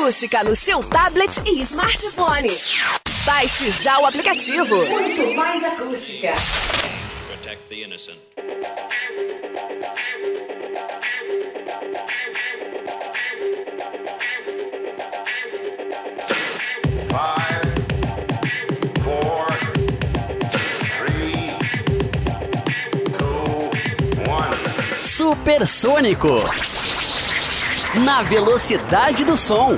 acústica no seu tablet e smartphone. Baixe já o aplicativo. Muito mais acústica. Protect the innocent. Supersônico. Na velocidade do som.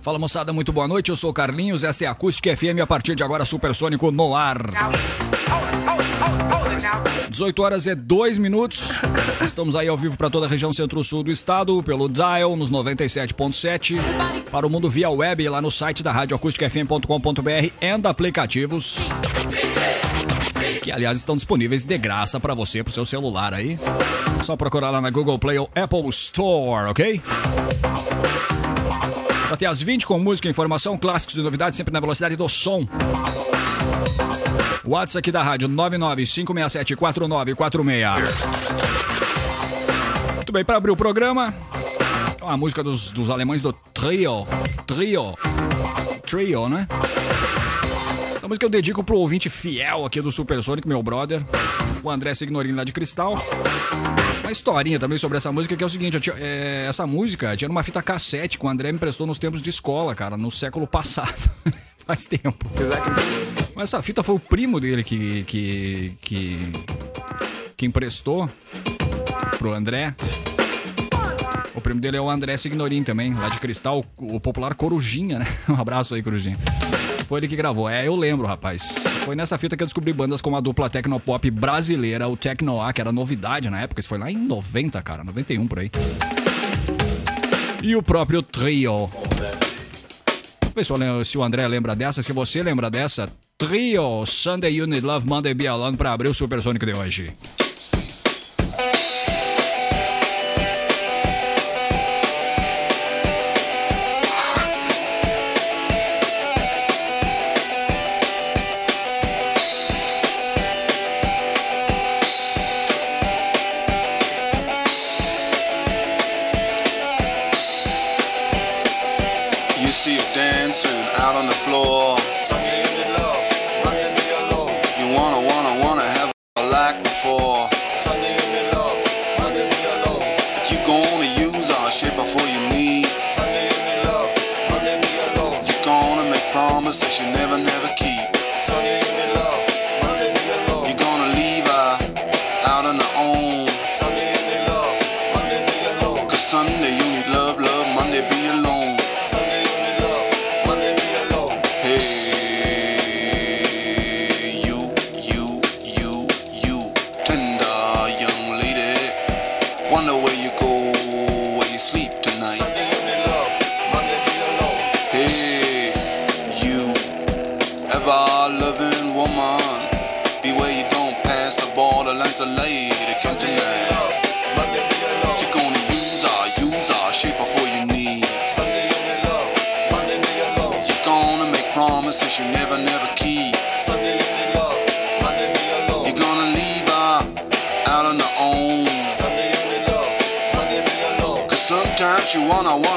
Fala moçada, muito boa noite. Eu sou Carlinhos, essa é a Acústica FM. A partir de agora, Supersônico no ar. 18 horas e 2 minutos. Estamos aí ao vivo para toda a região centro-sul do estado, pelo Dial nos 97.7, para o mundo via web lá no site da Rádio FM.com.br e aplicativos. Que aliás estão disponíveis de graça para você, pro seu celular aí. Só procurar lá na Google Play ou Apple Store, ok? Até as 20 com música, informação, clássicos e novidades, sempre na velocidade do som. WhatsApp aqui da rádio 995674946. Muito bem, para abrir o programa, a música dos, dos alemães do Trio. Trio. Trio, né? Música eu dedico pro ouvinte fiel aqui do Supersonic, meu brother, o André Signorini lá de Cristal. Uma historinha também sobre essa música que é o seguinte: tinha, é, essa música tinha numa fita cassete que o André me emprestou nos tempos de escola, cara, no século passado. Faz tempo. Mas essa fita foi o primo dele que, que, que, que emprestou pro André. O primo dele é o André Signorin também, lá de Cristal, o popular Corujinha, né? Um abraço aí, Corujinha. Foi ele que gravou. É, eu lembro, rapaz. Foi nessa fita que eu descobri bandas como a dupla Tecnopop brasileira, o Tecnoa, que era novidade na época. Isso foi lá em 90, cara, 91 por aí. E o próprio Trio. Pessoal, se o André lembra dessa, se você lembra dessa, Trio Sunday Need Love Monday Be Alone para abrir o Supersonic de hoje. Sometimes you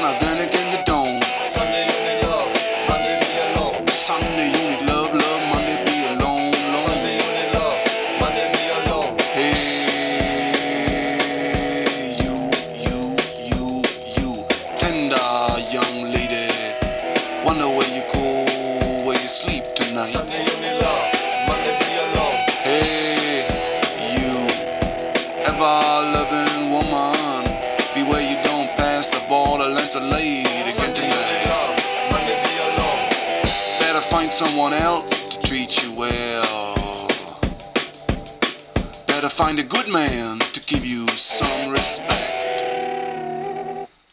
find a good man to give you some respect.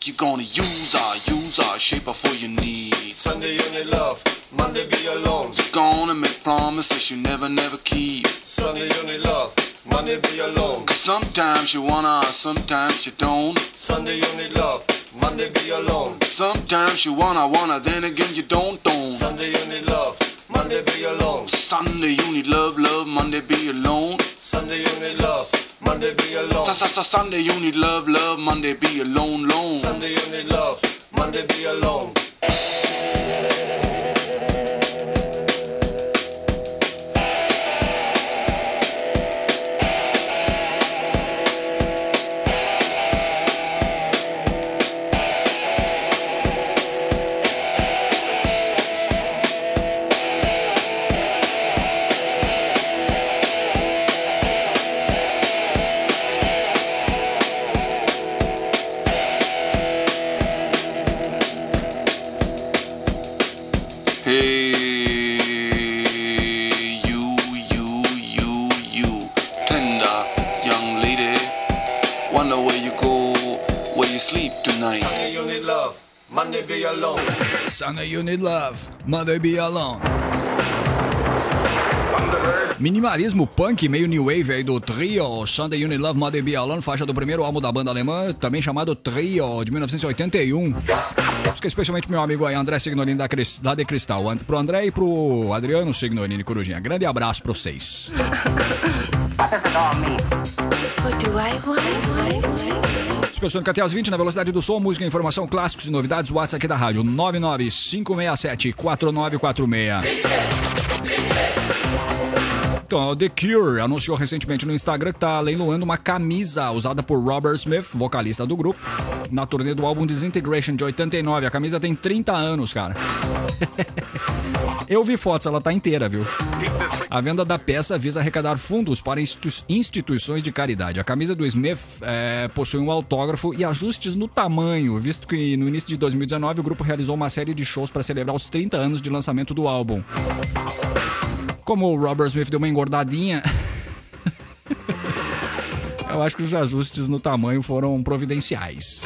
You're gonna use her, use her, shape her for your needs. Sunday need love, Monday be alone. You're gonna make promises you never, never keep. Sunday you need love, Monday be alone. Cause sometimes you wanna, sometimes you don't. Sunday you need love. Monday be alone. Sometimes you wanna, wanna, then again you don't, don't. Sunday you need love. Monday be alone. Sunday you need love, love, Monday be alone. Sunday you need love, Monday be alone. Sunday you need love, love. Monday be alone, lone. Sunday you need love. Monday be alone. Sunday You Need Love, Monday Be Alone. Minimalismo punk, meio new wave aí do Trio, Sunday You Need Love, Monday Be Alone, faixa do primeiro álbum da banda alemã, também chamado Trio, de 1981. Busca especialmente meu amigo aí, André Signorini da, da De Cristal. Pro André e pro Adriano Signorini Corujinha. Grande abraço pra vocês. Pessoas até às 20 na velocidade do som, música, informação, clássicos e novidades. WhatsApp aqui da rádio 995674946. Então, The Cure anunciou recentemente no Instagram que está leiloando uma camisa usada por Robert Smith, vocalista do grupo, na turnê do álbum Disintegration de 89. A camisa tem 30 anos, cara. Eu vi fotos, ela tá inteira, viu? A venda da peça visa arrecadar fundos para institu instituições de caridade. A camisa do Smith é, possui um autógrafo e ajustes no tamanho, visto que no início de 2019 o grupo realizou uma série de shows para celebrar os 30 anos de lançamento do álbum. Como o Robert Smith deu uma engordadinha. Eu acho que os ajustes no tamanho foram providenciais.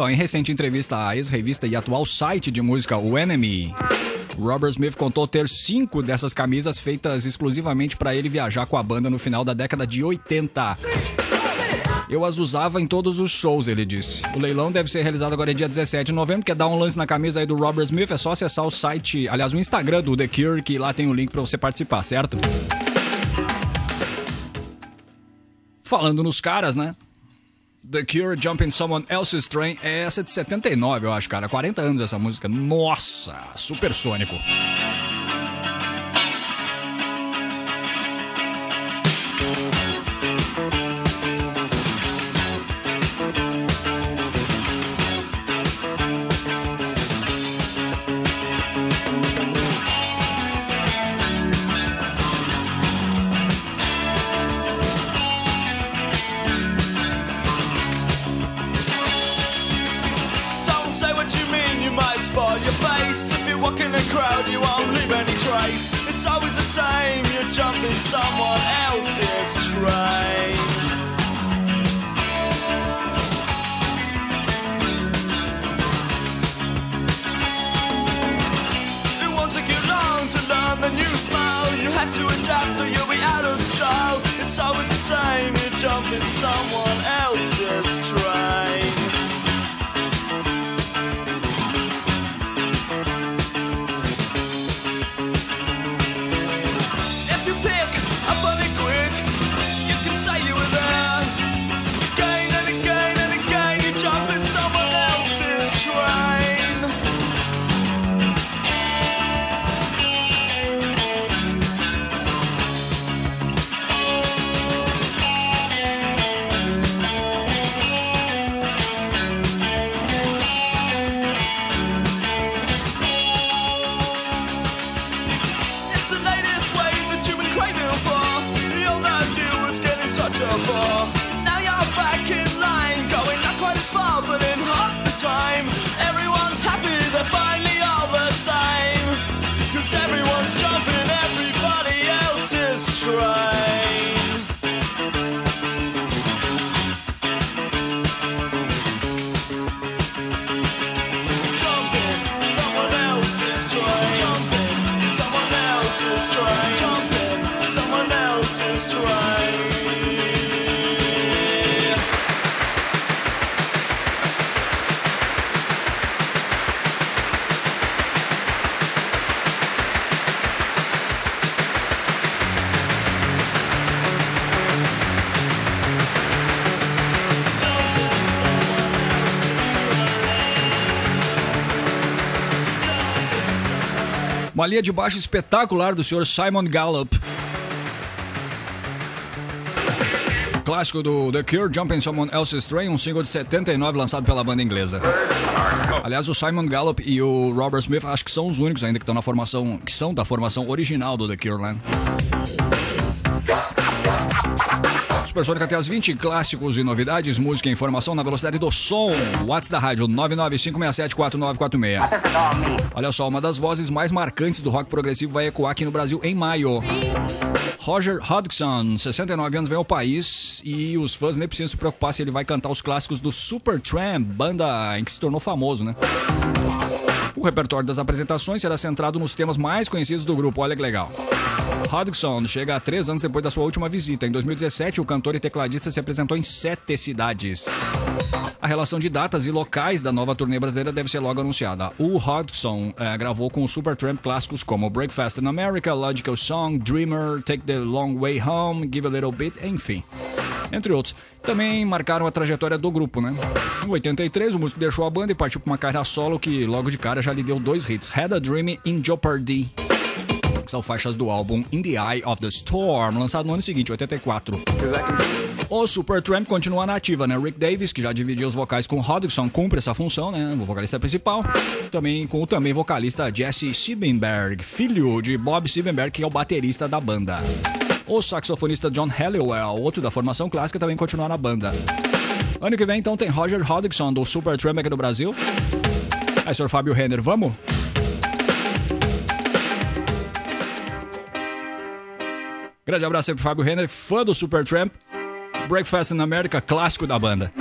Então, em recente entrevista à ex-revista e atual site de música O Enemy, Robert Smith contou ter cinco dessas camisas feitas exclusivamente para ele viajar com a banda no final da década de 80. Eu as usava em todos os shows, ele disse. O leilão deve ser realizado agora dia 17 de novembro. Quer dar um lance na camisa aí do Robert Smith? É só acessar o site, aliás, o Instagram do The Cure, que lá tem o link para você participar, certo? Falando nos caras, né? The Cure Jumping Someone Else's Train é essa de 79, eu acho, cara. 40 anos essa música. Nossa, supersônico. someone linha de baixo espetacular do senhor Simon Gallup. Clássico do The Cure, Jumping Someone Else's Train, um single de 79 lançado pela banda inglesa. Aliás, o Simon Gallup e o Robert Smith acho que são os únicos ainda que estão na formação, que são da formação original do The Cure, né? Supersônica tem as 20 clássicos e novidades, música e informação na velocidade do som. WhatsApp da rádio 995674946. Olha só, uma das vozes mais marcantes do rock progressivo vai ecoar aqui no Brasil em maio. Roger Hodgson, 69 anos, vem ao país e os fãs nem precisam se preocupar se ele vai cantar os clássicos do Supertramp, banda em que se tornou famoso, né? O repertório das apresentações será centrado nos temas mais conhecidos do grupo, olha que legal. Hodgson chega a três anos depois da sua última visita. Em 2017, o cantor e tecladista se apresentou em sete cidades. A relação de datas e locais da nova turnê brasileira deve ser logo anunciada. O Hodgson eh, gravou com o Supertramp clássicos como Breakfast in America, Logical Song, Dreamer, Take the Long Way Home, Give a Little Bit, enfim. Entre outros. Também marcaram a trajetória do grupo, né? Em 83, o músico deixou a banda e partiu para uma carreira solo que logo de cara já lhe deu dois hits: Had a Dream in Jeopardy que são faixas do álbum In the Eye of the Storm, lançado no ano seguinte, 84. O Supertramp continua na ativa, né? Rick Davis, que já dividiu os vocais com Hodgson, cumpre essa função, né? O vocalista principal. Também com o também vocalista Jesse Siebenberg, filho de Bob Siebenberg, que é o baterista da banda. O saxofonista John Halliwell, outro da formação clássica, também continua na banda. Ano que vem, então, tem Roger Hodgson, do Supertramp aqui no Brasil. Aí, senhor Fábio Renner, vamos? Grande abraço aí pro Fábio Renner, fã do Supertramp. Breakfast in America, clássico da banda.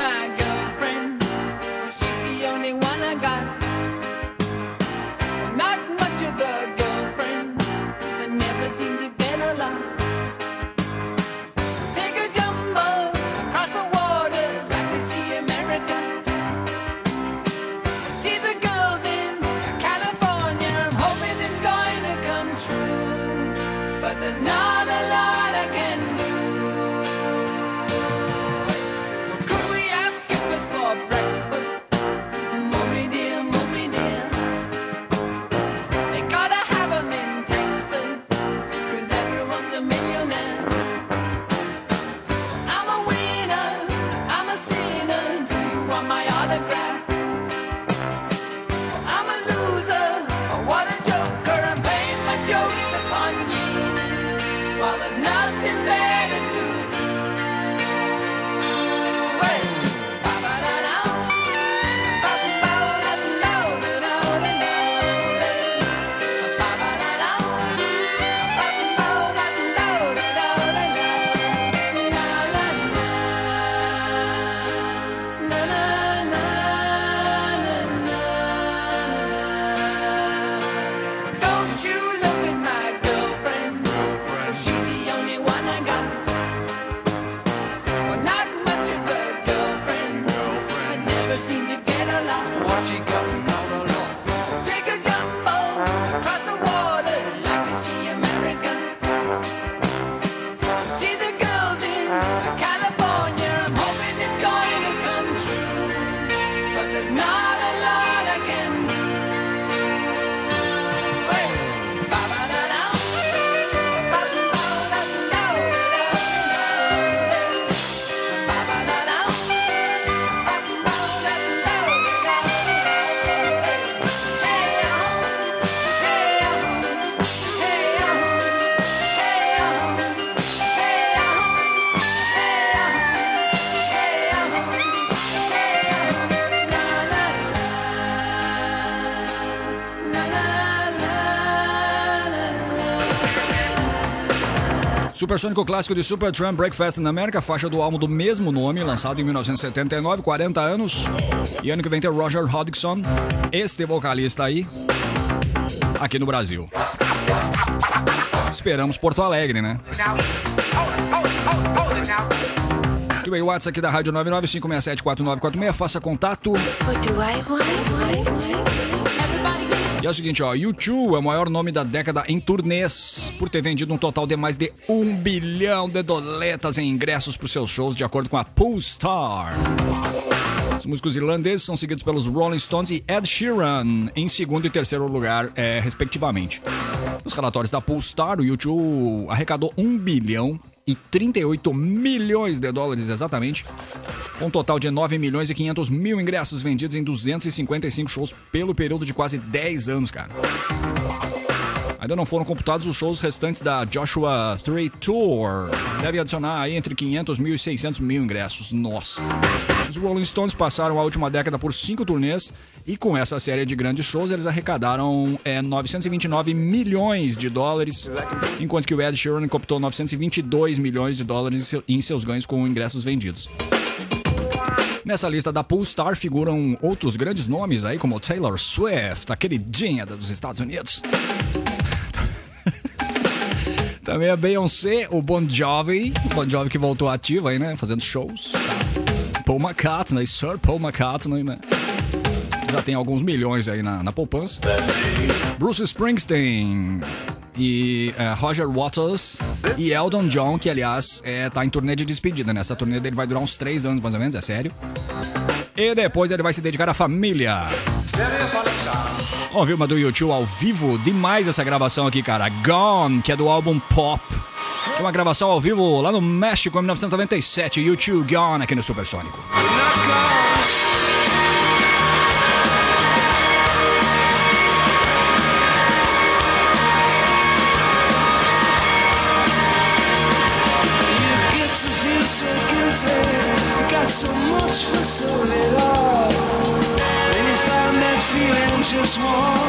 Supersônico clássico de Supertramp Breakfast na América, faixa do álbum do mesmo nome, lançado em 1979, 40 anos. E ano que vem tem Roger Hodgson, este vocalista aí, aqui no Brasil. Esperamos Porto Alegre, né? Muito bem, o WhatsApp aqui da Rádio 995674946, faça contato. What do I want? E é o seguinte, ó, U2 é o maior nome da década em turnês, por ter vendido um total de mais de um bilhão de doletas em ingressos para os seus shows, de acordo com a Poolstar. Os músicos irlandeses são seguidos pelos Rolling Stones e Ed Sheeran, em segundo e terceiro lugar, é, respectivamente. Nos relatórios da Poolstar, o U2 arrecadou 1 bilhão e 38 milhões de dólares exatamente, com um total de 9 milhões e 500 mil ingressos vendidos em 255 shows pelo período de quase 10 anos, cara. Ainda não foram computados os shows restantes da Joshua 3 Tour. Deve adicionar aí entre 500 mil e 600 mil ingressos. Nossa. Os Rolling Stones passaram a última década por cinco turnês e com essa série de grandes shows eles arrecadaram é, 929 milhões de dólares, enquanto que o Ed Sheeran computou 922 milhões de dólares em seus ganhos com ingressos vendidos. Nessa lista da Poolstar figuram outros grandes nomes aí, como Taylor Swift, a queridinha dos Estados Unidos. Também a Beyoncé, o Bon Jovi, Bon Jovi que voltou ativo aí, né, fazendo shows. Paul McCartney, Sir Paul McCartney, né? Já tem alguns milhões aí na, na poupança. Bruce Springsteen e uh, Roger Waters e Eldon John, que aliás é, tá em turnê de despedida, né? Essa turnê dele vai durar uns três anos mais ou menos, é sério. E depois ele vai se dedicar à família. Ouviu uma do YouTube ao vivo? Demais essa gravação aqui, cara. Gone, que é do álbum Pop. Que é uma gravação ao vivo lá no México em 1997. YouTube Gone aqui no Supersônico. Got this war.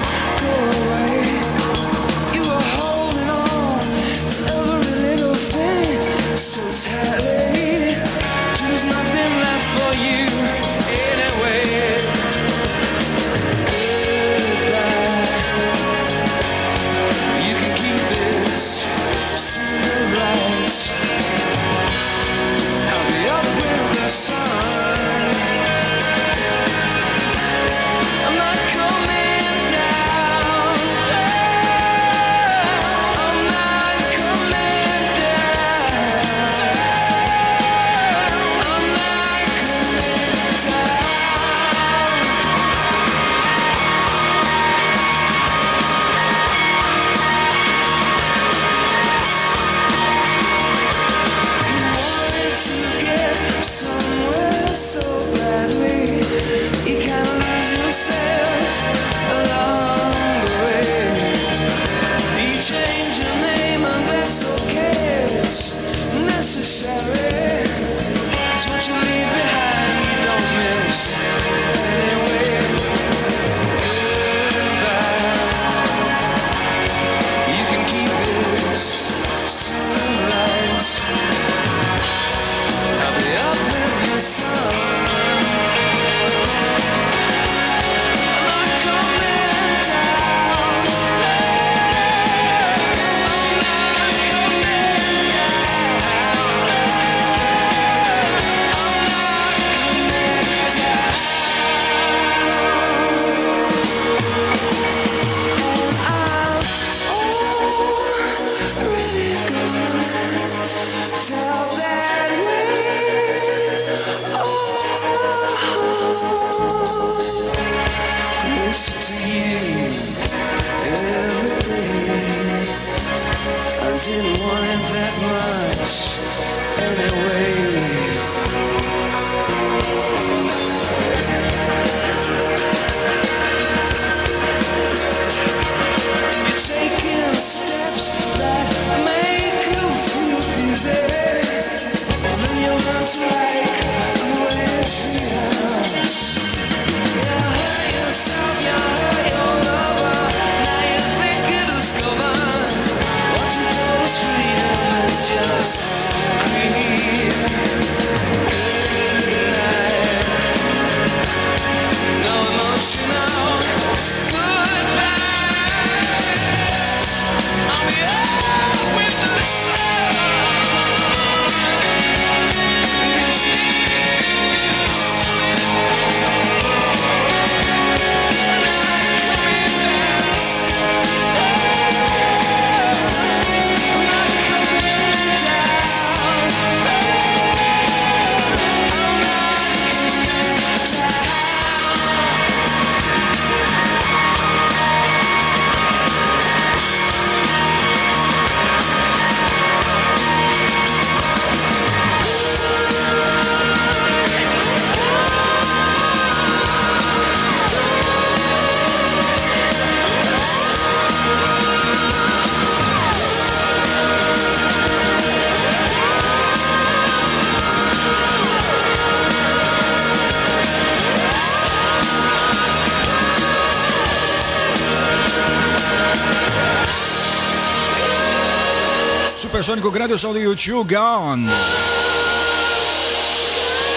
Supersônico, grande som do YouTube Gone.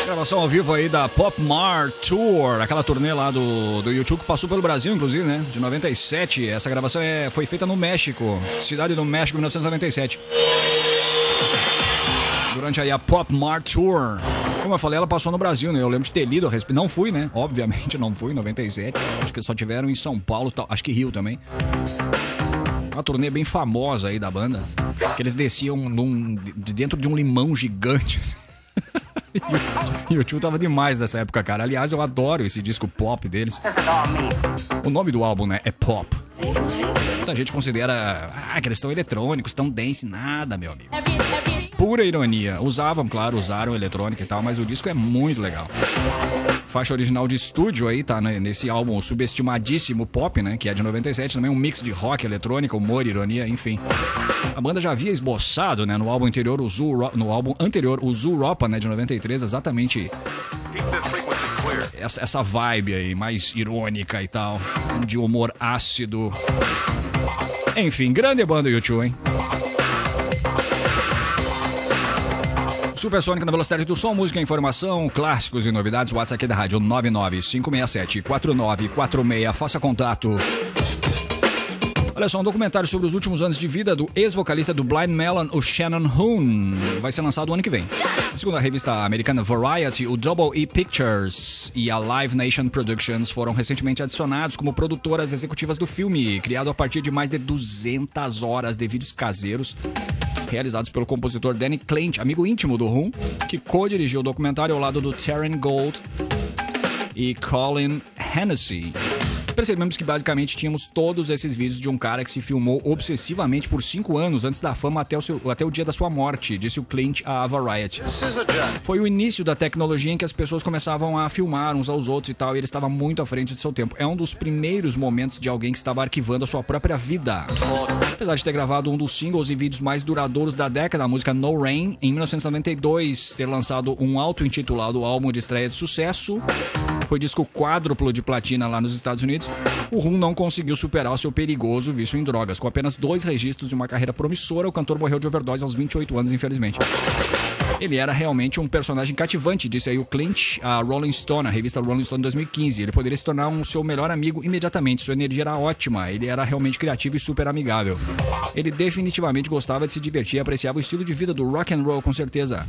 Gravação ao vivo aí da Pop Mar Tour, aquela turnê lá do, do YouTube que passou pelo Brasil, inclusive, né? De 97. Essa gravação é, foi feita no México, cidade do México, 1997. Durante aí a Pop Mar Tour. Como eu falei, ela passou no Brasil, né? Eu lembro de ter lido a respeito. Não fui, né? Obviamente não fui, 97. Acho que só tiveram em São Paulo, acho que Rio também. Uma turnê bem famosa aí da banda. Que eles desciam num, de dentro de um limão gigante. Assim. E o tio tava demais nessa época, cara. Aliás, eu adoro esse disco pop deles. O nome do álbum, né, é Pop. Muita gente considera ah, que eles estão eletrônicos, estão dance, nada, meu amigo. Pura ironia. Usavam, claro, usaram eletrônica e tal, mas o disco é muito legal. Faixa original de estúdio aí, tá né, nesse álbum subestimadíssimo Pop, né? Que é de 97, também um mix de rock, eletrônica, humor, ironia, enfim. A banda já havia esboçado, né, no álbum anterior, o Zoo, no álbum anterior, o né, de 93, exatamente essa, essa vibe aí, mais irônica e tal, de humor ácido. Enfim, grande banda YouTube, hein? Supersônica na velocidade do som, música, informação, clássicos e novidades. WhatsApp aqui da rádio 995674946. Faça contato. Olha só, um documentário sobre os últimos anos de vida do ex-vocalista do Blind Melon, o Shannon Hoon, vai ser lançado ano que vem. Segundo a revista americana Variety, o Double E Pictures e a Live Nation Productions foram recentemente adicionados como produtoras executivas do filme, criado a partir de mais de 200 horas de vídeos caseiros realizados pelo compositor Danny Clint, amigo íntimo do Rum, que co-dirigiu o documentário ao lado do Terran Gold e Colin Hennessy percebemos que basicamente tínhamos todos esses vídeos de um cara que se filmou obsessivamente por cinco anos antes da fama até o, seu, até o dia da sua morte, disse o Clint à Variety. Foi o início da tecnologia em que as pessoas começavam a filmar uns aos outros e tal, e ele estava muito à frente de seu tempo. É um dos primeiros momentos de alguém que estava arquivando a sua própria vida. Apesar de ter gravado um dos singles e vídeos mais duradouros da década, a música No Rain, em 1992, ter lançado um auto-intitulado álbum de estreia de sucesso, foi disco quádruplo de platina lá nos Estados Unidos o Rum não conseguiu superar o seu perigoso vício em drogas. Com apenas dois registros de uma carreira promissora, o cantor morreu de overdose aos 28 anos, infelizmente. Ele era realmente um personagem cativante, disse aí o Clint, a Rolling Stone, a revista Rolling Stone 2015. Ele poderia se tornar um seu melhor amigo imediatamente. Sua energia era ótima, ele era realmente criativo e super amigável. Ele definitivamente gostava de se divertir e apreciava o estilo de vida do rock and roll, com certeza.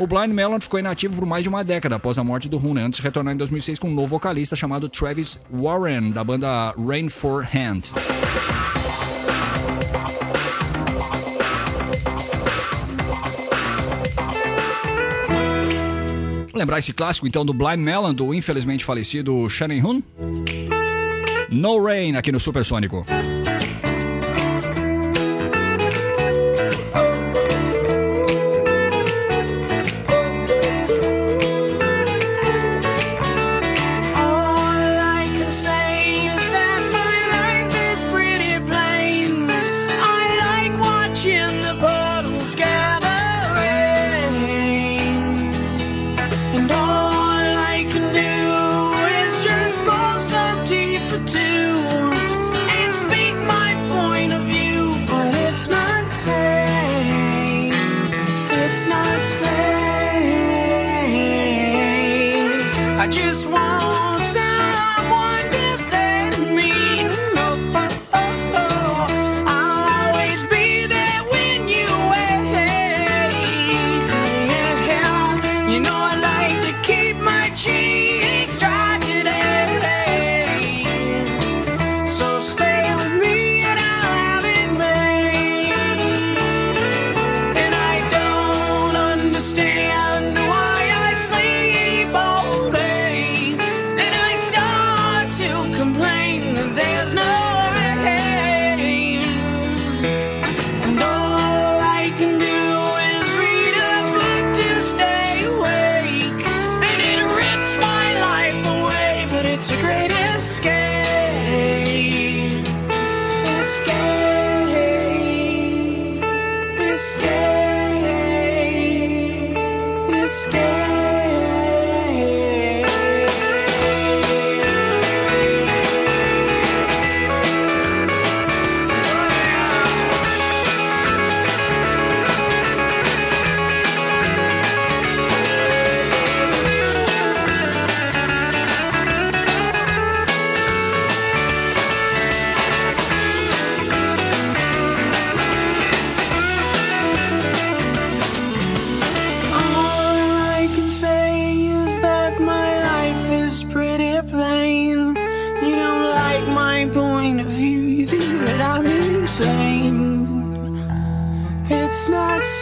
O Blind Melon ficou inativo por mais de uma década após a morte do Rune, antes de retornar em 2006 com um novo vocalista chamado Travis Warren, da banda Rain for Hand. Lembrar esse clássico então do Blind Melon, do infelizmente falecido Shannon Hoon? No Rain aqui no Supersônico.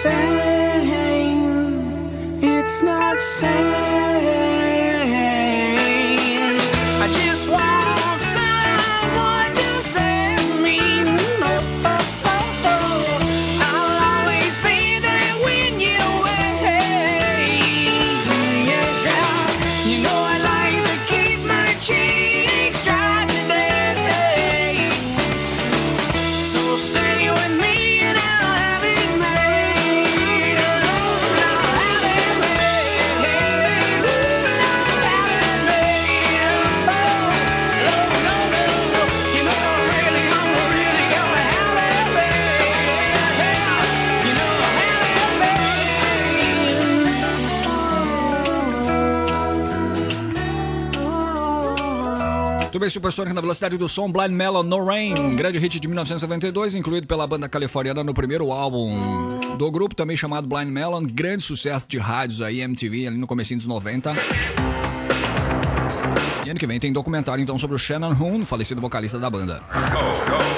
same bem, Supersônico na velocidade do som, Blind Melon No Rain, grande hit de 1992, incluído pela banda californiana no primeiro álbum do grupo, também chamado Blind Melon, grande sucesso de rádios aí, MTV, ali no comecinho dos 90. E ano que vem tem documentário então sobre o Shannon Hoon, falecido vocalista da banda.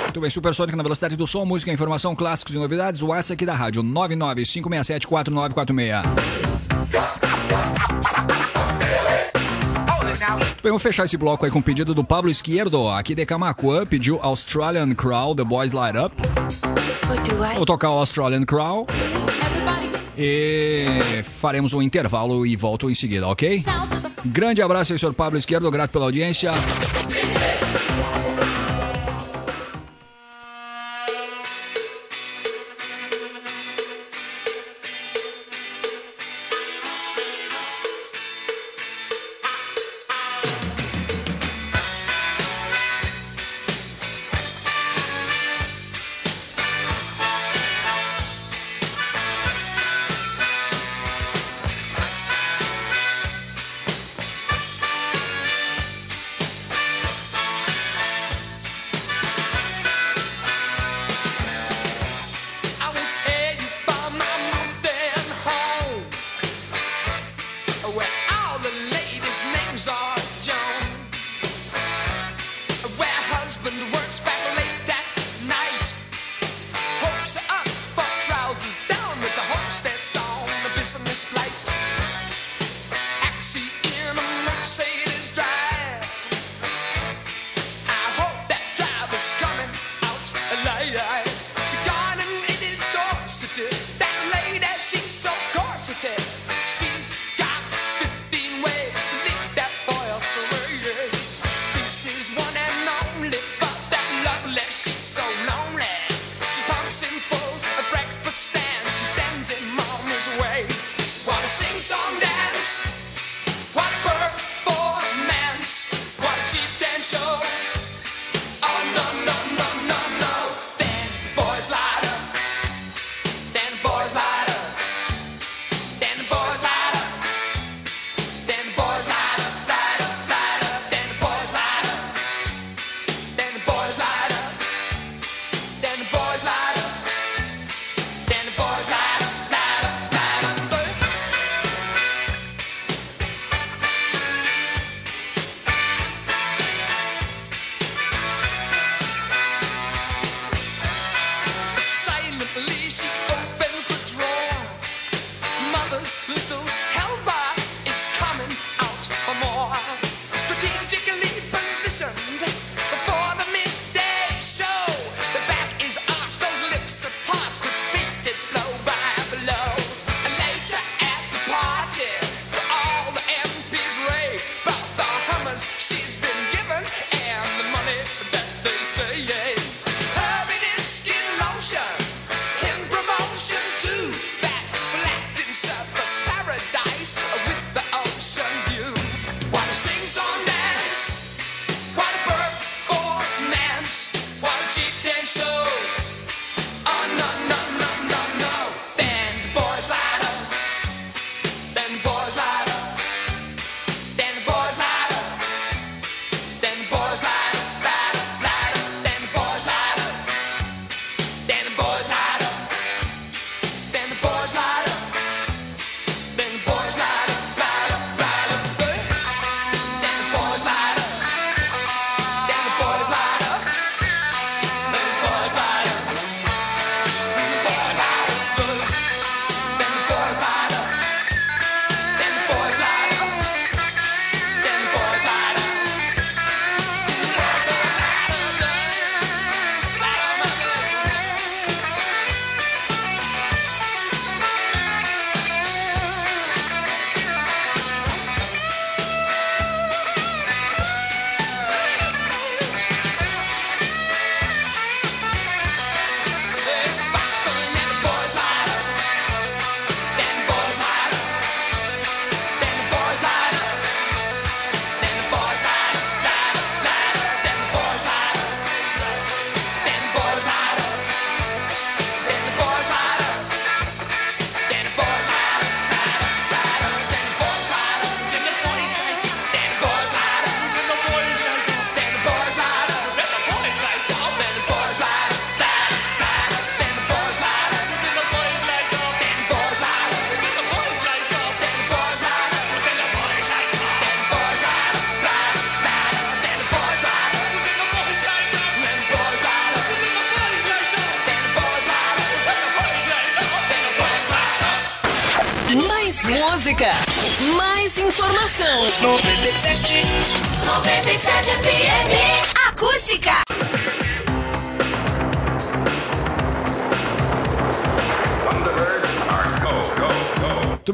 Muito bem, Supersônico na velocidade do som, música, informação, clássicos e novidades, o WhatsApp aqui da rádio 995674946. Bem, vamos fechar esse bloco aí com o pedido do Pablo Esquerdo, aqui de Camacuã, pediu Australian Crawl, The Boys Light Up. Vou tocar o Australian Crawl. E faremos um intervalo e volto em seguida, ok? Grande abraço aí, senhor Pablo Esquerdo, grato pela audiência.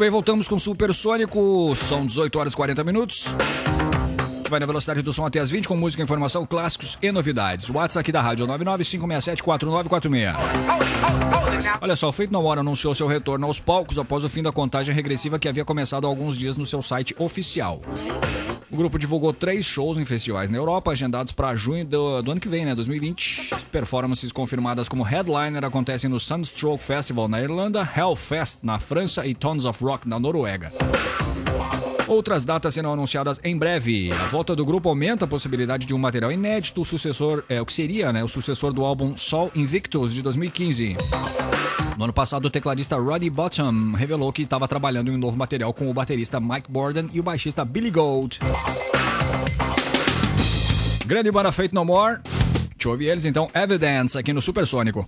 Bem, voltamos com Supersônico. São 18 horas e 40 minutos. Vai na velocidade do som até as 20 com música, informação, clássicos e novidades. WhatsApp aqui da rádio 995674946. Olha só, o Feito No Hora anunciou seu retorno aos palcos após o fim da contagem regressiva que havia começado há alguns dias no seu site oficial. O grupo divulgou três shows em festivais na Europa, agendados para junho do, do, ano que vem, né, 2020. Performances confirmadas como headliner acontecem no Sunstroke Festival na Irlanda, Hellfest na França e Tons of Rock na Noruega. Outras datas serão anunciadas em breve. A volta do grupo aumenta a possibilidade de um material inédito, o sucessor, é, o que seria né, o sucessor do álbum Sol Invictus de 2015. No ano passado, o tecladista Roddy Bottom revelou que estava trabalhando em um novo material com o baterista Mike Borden e o baixista Billy Gold. Grande banda Feito No More. Deixa eu ouvir eles então, Evidence, aqui no Supersônico.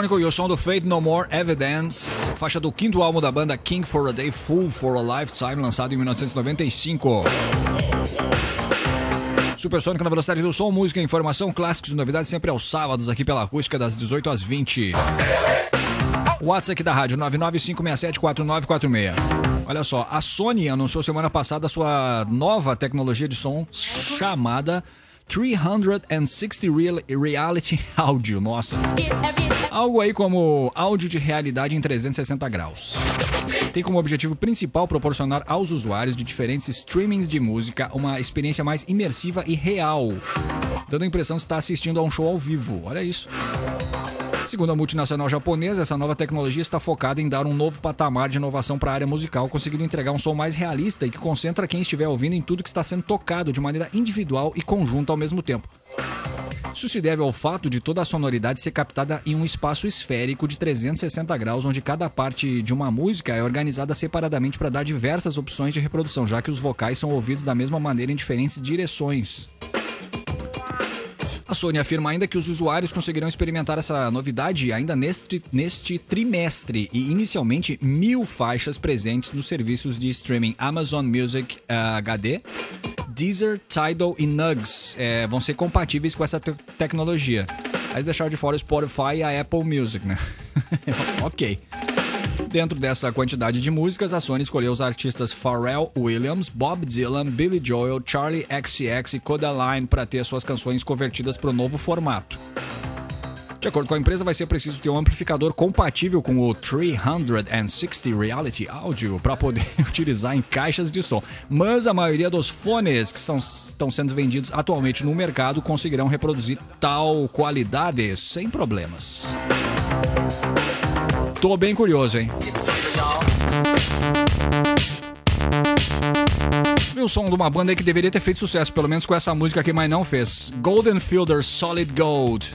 Supersônico e o som do Fate No More Evidence, faixa do quinto álbum da banda King for a Day, Full for a Lifetime, lançado em 1995. Supersônico na velocidade do som, música, informação, clássicos e novidades sempre aos sábados aqui pela acústica das 18 às 20. WhatsApp aqui da rádio 995674946. Olha só, a Sony anunciou semana passada a sua nova tecnologia de som chamada 360 Real Reality Audio. Nossa. Algo aí como áudio de realidade em 360 graus. Tem como objetivo principal proporcionar aos usuários de diferentes streamings de música uma experiência mais imersiva e real, dando a impressão de estar assistindo a um show ao vivo. Olha isso. Segundo a multinacional japonesa, essa nova tecnologia está focada em dar um novo patamar de inovação para a área musical, conseguindo entregar um som mais realista e que concentra quem estiver ouvindo em tudo que está sendo tocado de maneira individual e conjunta ao mesmo tempo. Isso se deve ao fato de toda a sonoridade ser captada em um espaço esférico de 360 graus, onde cada parte de uma música é organizada separadamente para dar diversas opções de reprodução, já que os vocais são ouvidos da mesma maneira em diferentes direções. A Sony afirma ainda que os usuários conseguirão experimentar essa novidade ainda neste, neste trimestre e inicialmente mil faixas presentes nos serviços de streaming Amazon Music uh, HD, Deezer, Tidal e Nugs eh, vão ser compatíveis com essa te tecnologia. Mas deixaram de fora o Spotify e a Apple Music, né? ok. Dentro dessa quantidade de músicas, a Sony escolheu os artistas Pharrell Williams, Bob Dylan, Billy Joel, Charlie XCX e Codaline para ter suas canções convertidas para o novo formato. De acordo com a empresa, vai ser preciso ter um amplificador compatível com o 360 Reality Audio para poder utilizar em caixas de som. Mas a maioria dos fones que são, estão sendo vendidos atualmente no mercado conseguirão reproduzir tal qualidade sem problemas. Tô bem curioso, hein? O som de uma banda que deveria ter feito sucesso, pelo menos com essa música aqui, mas não fez. Golden Fielder Solid Gold.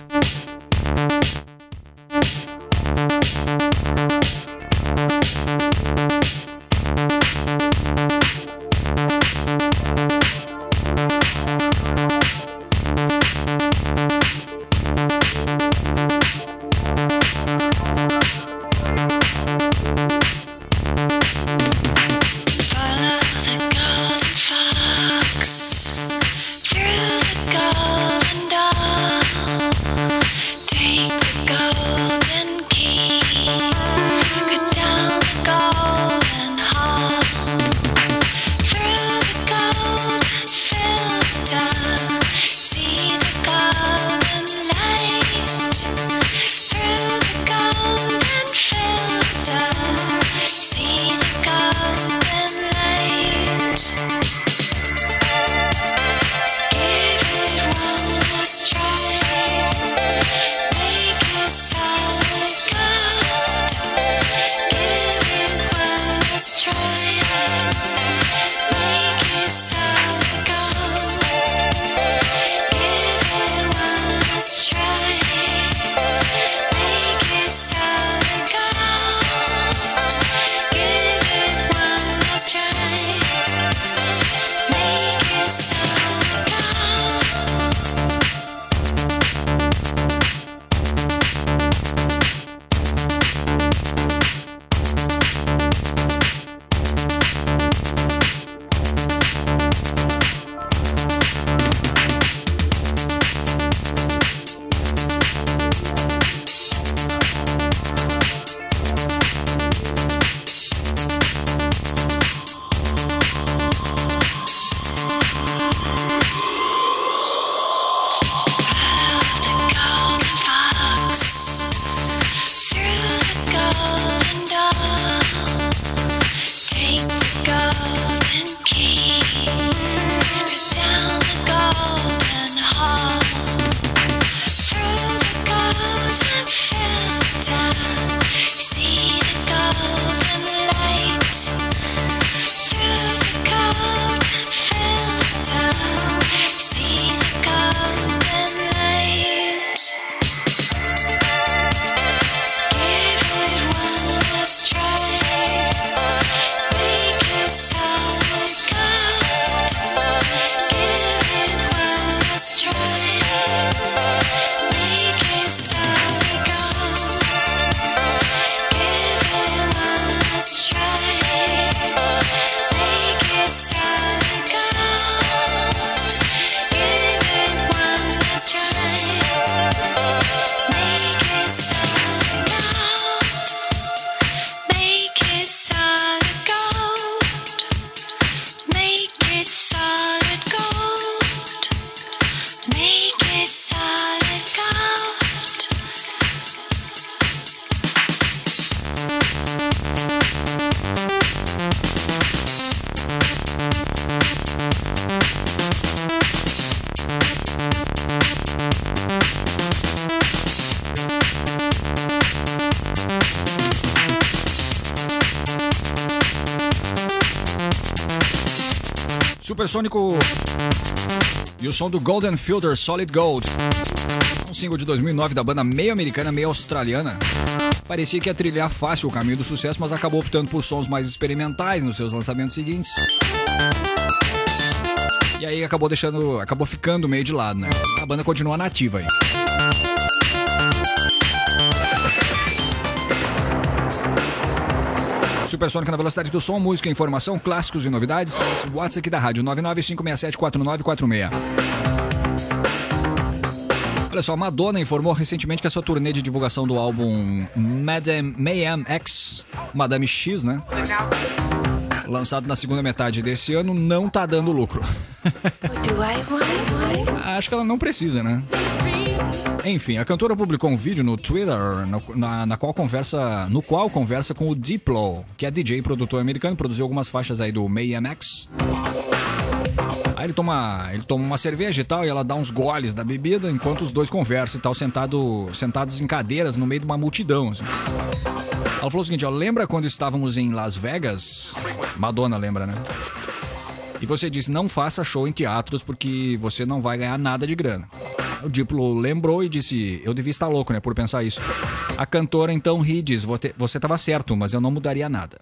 Supersônico e o som do Golden Filter Solid Gold. Um single de 2009 da banda meio americana, meio australiana. Parecia que ia trilhar fácil o caminho do sucesso, mas acabou optando por sons mais experimentais nos seus lançamentos seguintes. E aí acabou deixando, acabou ficando meio de lado, né? A banda continua nativa aí. Supersônica na velocidade do som, música, informação, clássicos e novidades. WhatsApp aqui da rádio 995674946. Olha só, Madonna informou recentemente que a sua turnê de divulgação do álbum Madame Mayhem X, Madame X, né? Lançado na segunda metade desse ano, não tá dando lucro. Acho que ela não precisa, né? Enfim, a cantora publicou um vídeo no Twitter no, na, na, qual conversa, no qual conversa com o Diplo, que é DJ e produtor americano, produziu algumas faixas aí do Mayhem X. Aí ele toma, ele toma uma cerveja e tal, e ela dá uns goles da bebida enquanto os dois conversam e tal, sentado, sentados em cadeiras no meio de uma multidão. Assim. Ela falou o seguinte: ó, lembra quando estávamos em Las Vegas? Madonna lembra, né? E você disse: não faça show em teatros porque você não vai ganhar nada de grana. O Diplo lembrou e disse: Eu devia estar louco, né, por pensar isso. A cantora então ri e diz: Você estava certo, mas eu não mudaria nada.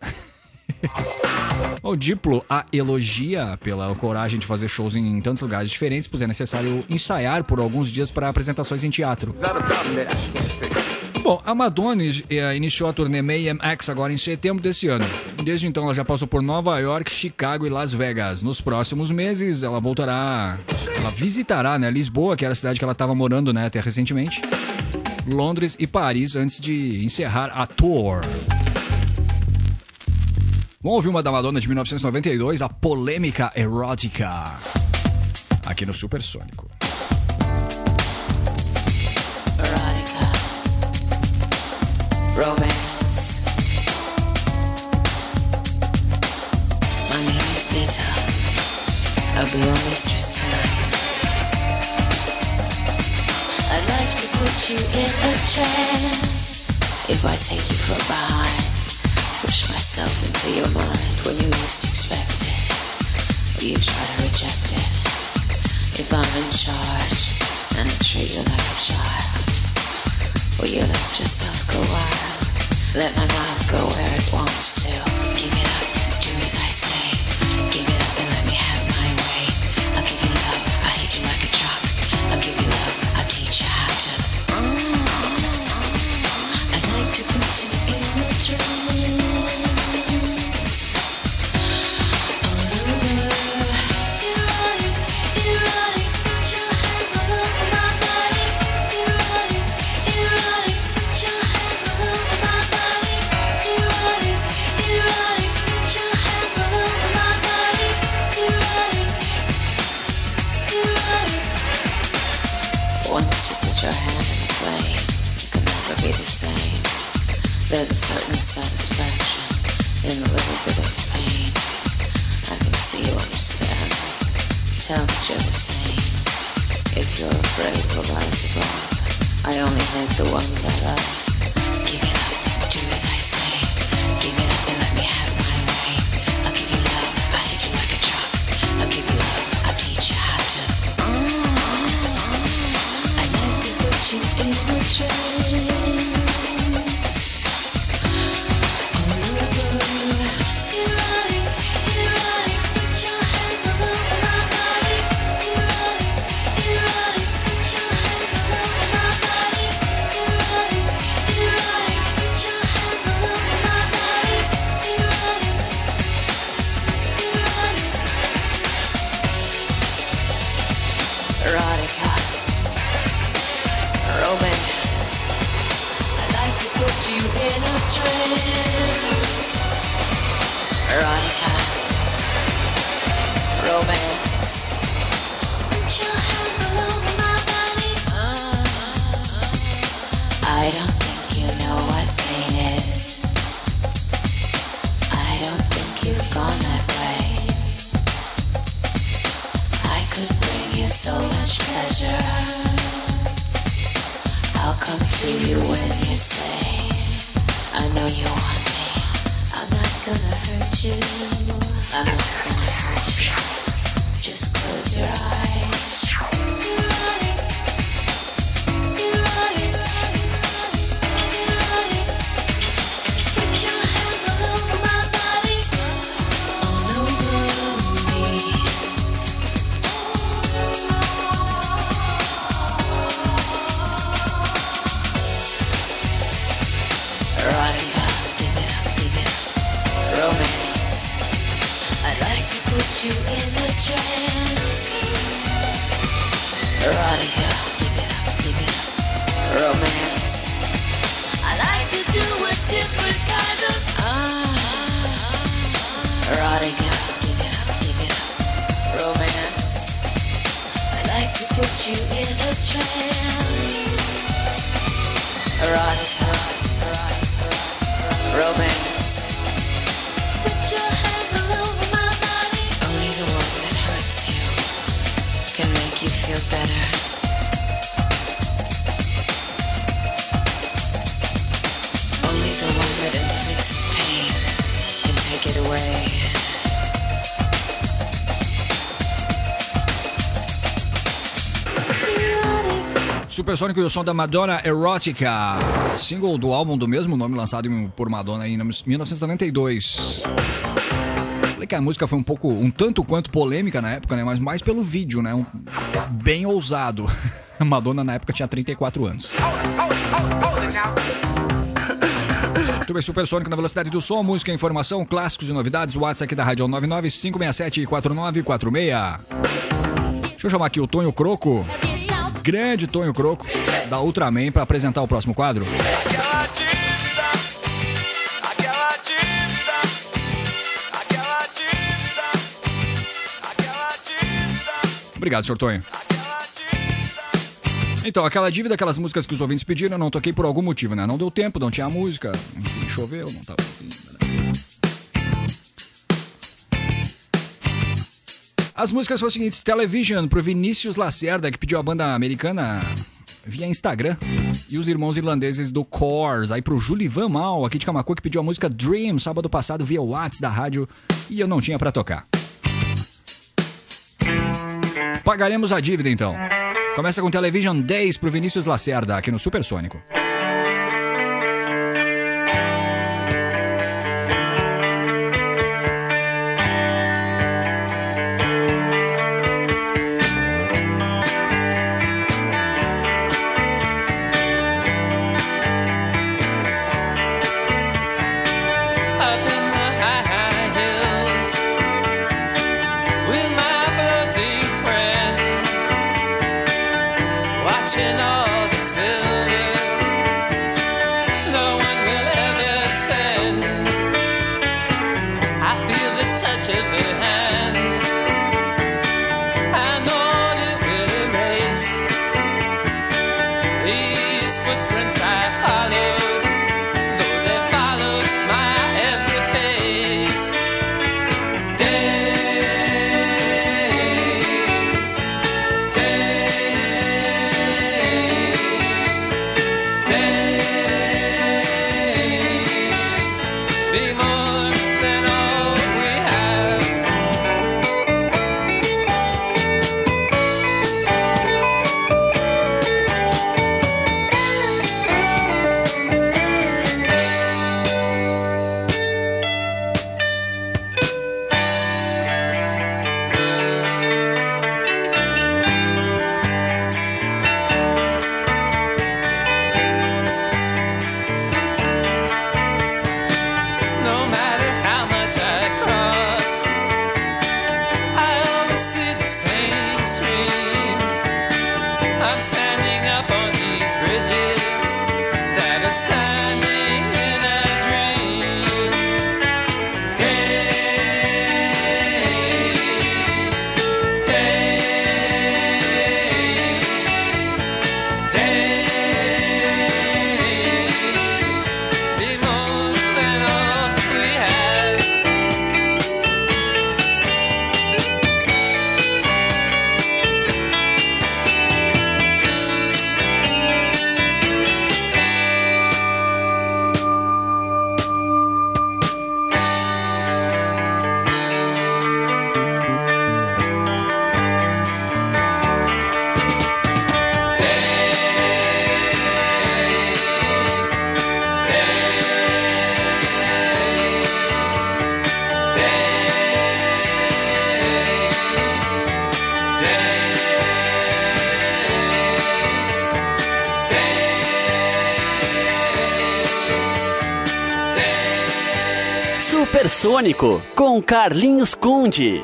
o Diplo a elogia pela coragem de fazer shows em tantos lugares diferentes, pois é necessário ensaiar por alguns dias para apresentações em teatro. Bom, a Madonna eh, iniciou a turnê Mayhem X agora em setembro desse ano. Desde então ela já passou por Nova York, Chicago e Las Vegas. Nos próximos meses ela voltará, ela visitará, né, Lisboa, que era a cidade que ela estava morando, né, até recentemente. Londres e Paris antes de encerrar a tour. Vamos ouvir uma da Madonna de 1992, a polêmica erótica. Aqui no Supersônico. Romance. My name is Dita. I'll be your mistress tonight. I'd like to put you in a trance. If I take you push myself into your mind when you least expect it. You try to reject it. If I'm in charge and I treat you like a child. Will you let yourself go wild? Let my mouth go where it wants to. Give it up, There's a certain satisfaction in a little bit of pain. I can see you understand. Tell that you're the same. If you're afraid we'll rise above, I only hate the ones I love. Give it up, do as I say. Give it up and let me have my way. I'll give you love, I'll hit you like a truck. I'll give you love, I'll teach you how to. I'd like to put you in a trance. Supersônico e o som da Madonna Erotica, single do álbum do mesmo nome lançado por Madonna em 1992. Falei que a música foi um pouco, um tanto quanto polêmica na época, né? Mas mais pelo vídeo, né? Um, bem ousado. A Madonna na época tinha 34 anos. Tudo bem, Supersônico na velocidade do som, música, informação, clássicos e novidades. WhatsApp aqui da Rádio 99 567 4946. Deixa eu chamar aqui o Tonho Croco grande Tonho Croco, da Ultraman, para apresentar o próximo quadro. Obrigado, senhor Tonho. Então, aquela dívida, aquelas músicas que os ouvintes pediram, eu não toquei por algum motivo, né? Não deu tempo, não tinha música, enfim, choveu, não tava. As músicas foram as seguintes: Television pro Vinícius Lacerda, que pediu a banda americana via Instagram. E os irmãos irlandeses do Coors. Aí pro Julivan Mal, aqui de Camacu, que pediu a música Dream sábado passado via WhatsApp da rádio e eu não tinha para tocar. Pagaremos a dívida então. Começa com Television 10 pro Vinícius Lacerda, aqui no Supersônico. Supersônico com Carlinhos Conde.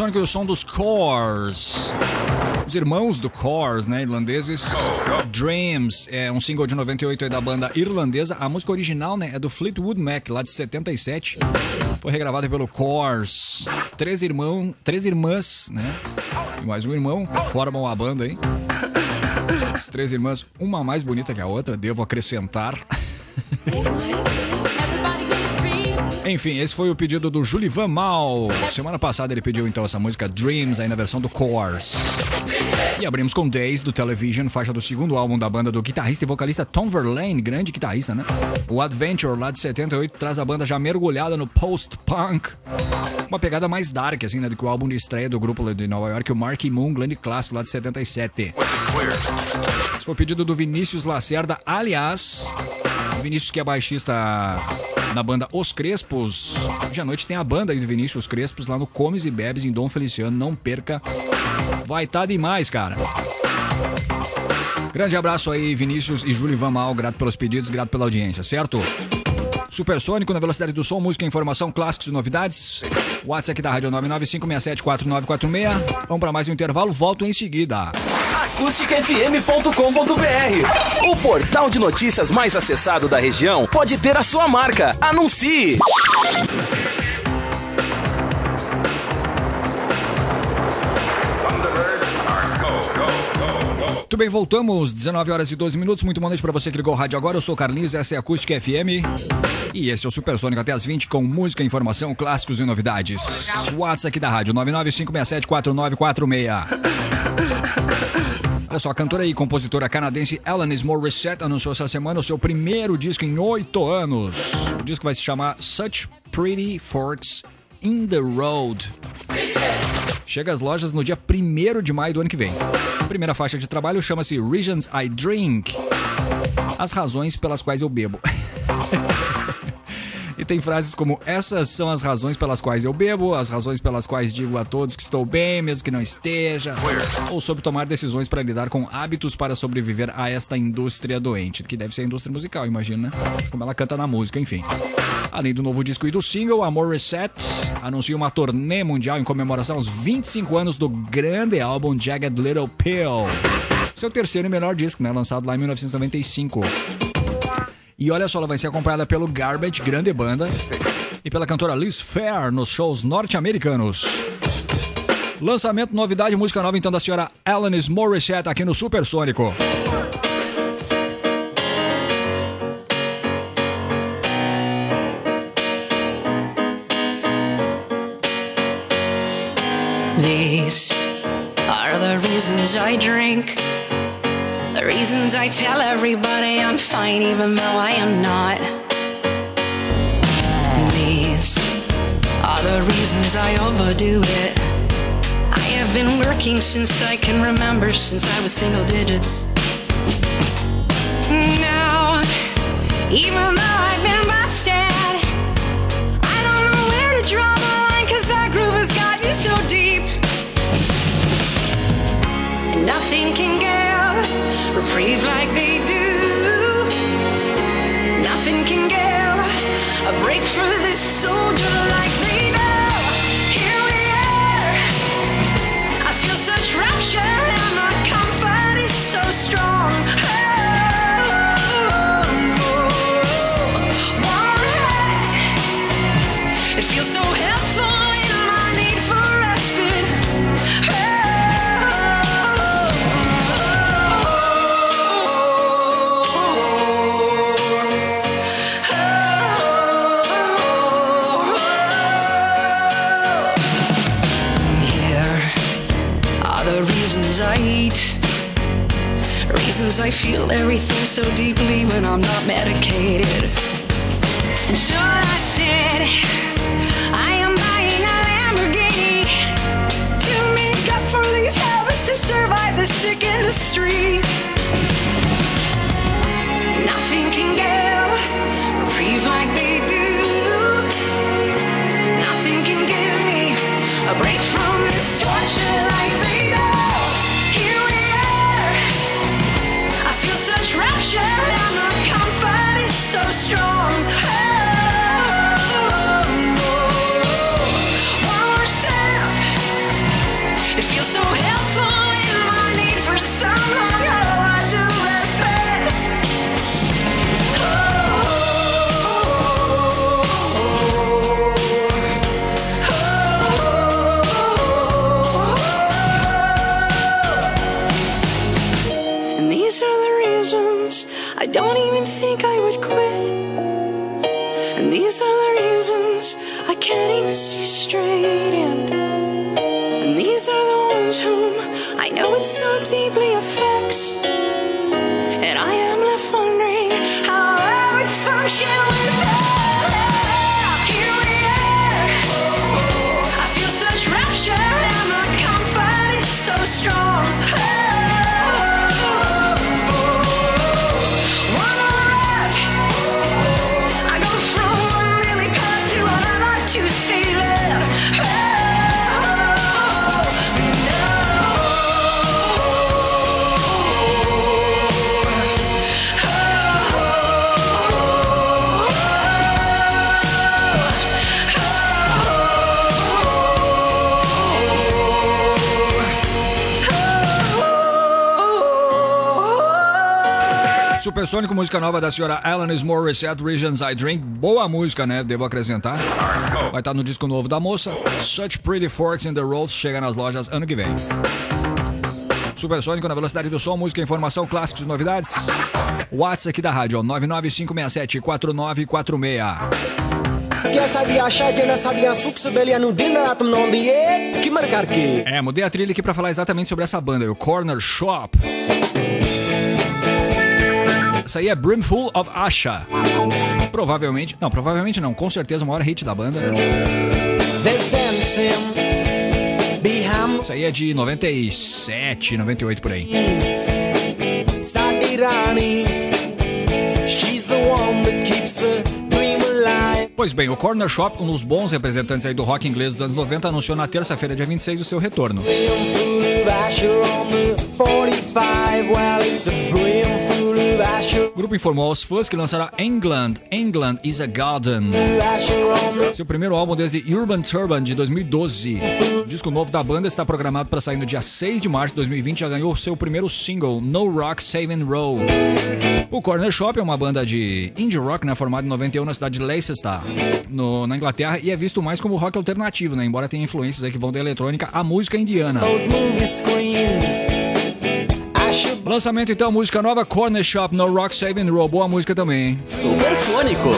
Supersonic o som dos Cores. Os irmãos do Cores, né, irlandeses. Dreams é um single de 98 da banda irlandesa. A música original, né, é do Fleetwood Mac, lá de 77. Foi regravada pelo Cores. Três irmãos, três irmãs, né? E mais um irmão formam a banda aí. As três irmãs, uma mais bonita que a outra, devo acrescentar. Enfim, esse foi o pedido do Julivan Mal. Semana passada ele pediu então essa música Dreams, aí na versão do Course. E abrimos com Days do Television, faixa do segundo álbum da banda do guitarrista e vocalista Tom Verlaine, grande guitarrista, né? O Adventure, lá de 78, traz a banda já mergulhada no post-punk. Uma pegada mais dark, assim, né? Do que o álbum de estreia do grupo de Nova York, o Mark Moon, grande clássico lá de 77. Esse foi o pedido do Vinícius Lacerda, aliás, Vinícius que é baixista na banda Os Crespos. Hoje à noite tem a banda do Vinícius Crespos lá no Comes e Bebes em Dom Feliciano. Não perca. Vai estar tá demais, cara. Grande abraço aí, Vinícius e Júlio Vamal. Grato pelos pedidos, grato pela audiência, certo? Supersônico na velocidade do som, música, informação, clássicos e novidades. WhatsApp da Rádio 995674946. Vamos para mais um intervalo, volto em seguida. acústicafm.com.br O portal de notícias mais acessado da região pode ter a sua marca. Anuncie! Muito bem, voltamos. 19 horas e 12 minutos. Muito boa noite para você que ligou o rádio agora. Eu sou o Carlinhos, essa é a Acústica FM. E esse é o Supersônico até as 20 com música, informação, clássicos e novidades. WhatsApp aqui da rádio 995674946. Olha só, a cantora e compositora canadense Alanis Morissette anunciou essa semana o seu primeiro disco em oito anos. O disco vai se chamar Such Pretty Forks in the Road. Chega às lojas no dia 1 de maio do ano que vem. A primeira faixa de trabalho chama-se Regions I Drink. As razões pelas quais eu bebo. E tem frases como: Essas são as razões pelas quais eu bebo, as razões pelas quais digo a todos que estou bem, mesmo que não esteja. Ou sobre tomar decisões para lidar com hábitos para sobreviver a esta indústria doente, que deve ser a indústria musical, imagina, né? Como ela canta na música, enfim. Além do novo disco e do single, a Morissette anuncia uma turnê mundial em comemoração aos 25 anos do grande álbum Jagged Little Pill. Seu terceiro e melhor disco, né? Lançado lá em 1995. E olha só, ela vai ser acompanhada pelo Garbage, grande banda, e pela cantora Liz Fair nos shows norte-americanos. Lançamento, novidade, música nova então da senhora Alanis Morissette aqui no Supersônico. These are the reasons I drink. Reasons I tell everybody I'm fine even though I am not. These are the reasons I overdo it. I have been working since I can remember, since I was single digits. Now, even though I've been busted, I don't know where to draw the line, cause that groove has got you so deep. Nothing can reprieve like they everything so deeply when I'm not medicated. And so I said, I am buying a Lamborghini to make up for these habits to survive this sick industry. Supersônico, música nova da senhora Alanis Morissette, Regions I Drink. Boa música, né? Devo acrescentar. Vai estar no disco novo da moça. Such Pretty Forks in the Road chega nas lojas ano que vem. Supersônico na velocidade do som, música, informação, clássicos e novidades. WhatsApp aqui da rádio, 995674946. É, mudei a trilha aqui pra falar exatamente sobre essa banda, o Corner Shop. Essa aí é Brimful of Asha. Provavelmente, não, provavelmente não, com certeza o maior hit da banda. Isso aí é de 97, 98 por aí. Pois bem, o Corner Shop, um dos bons representantes aí do rock inglês dos anos 90, anunciou na terça-feira, dia 26, o seu retorno. O grupo informou aos fãs que lançará England, England is a Garden. Seu primeiro álbum desde Urban Turban de 2012. O disco novo da banda está programado para sair no dia 6 de março de 2020 já ganhou seu primeiro single, No Rock Saving Row. O Corner Shop é uma banda de indie rock, né, formada em 91 na cidade de Leicester, no, na Inglaterra, e é visto mais como rock alternativo, né, embora tenha influências aí que vão da eletrônica à música indiana. Lançamento então, música nova, Corner Shop, No Rock Saving Row. Boa música também. Supersônico.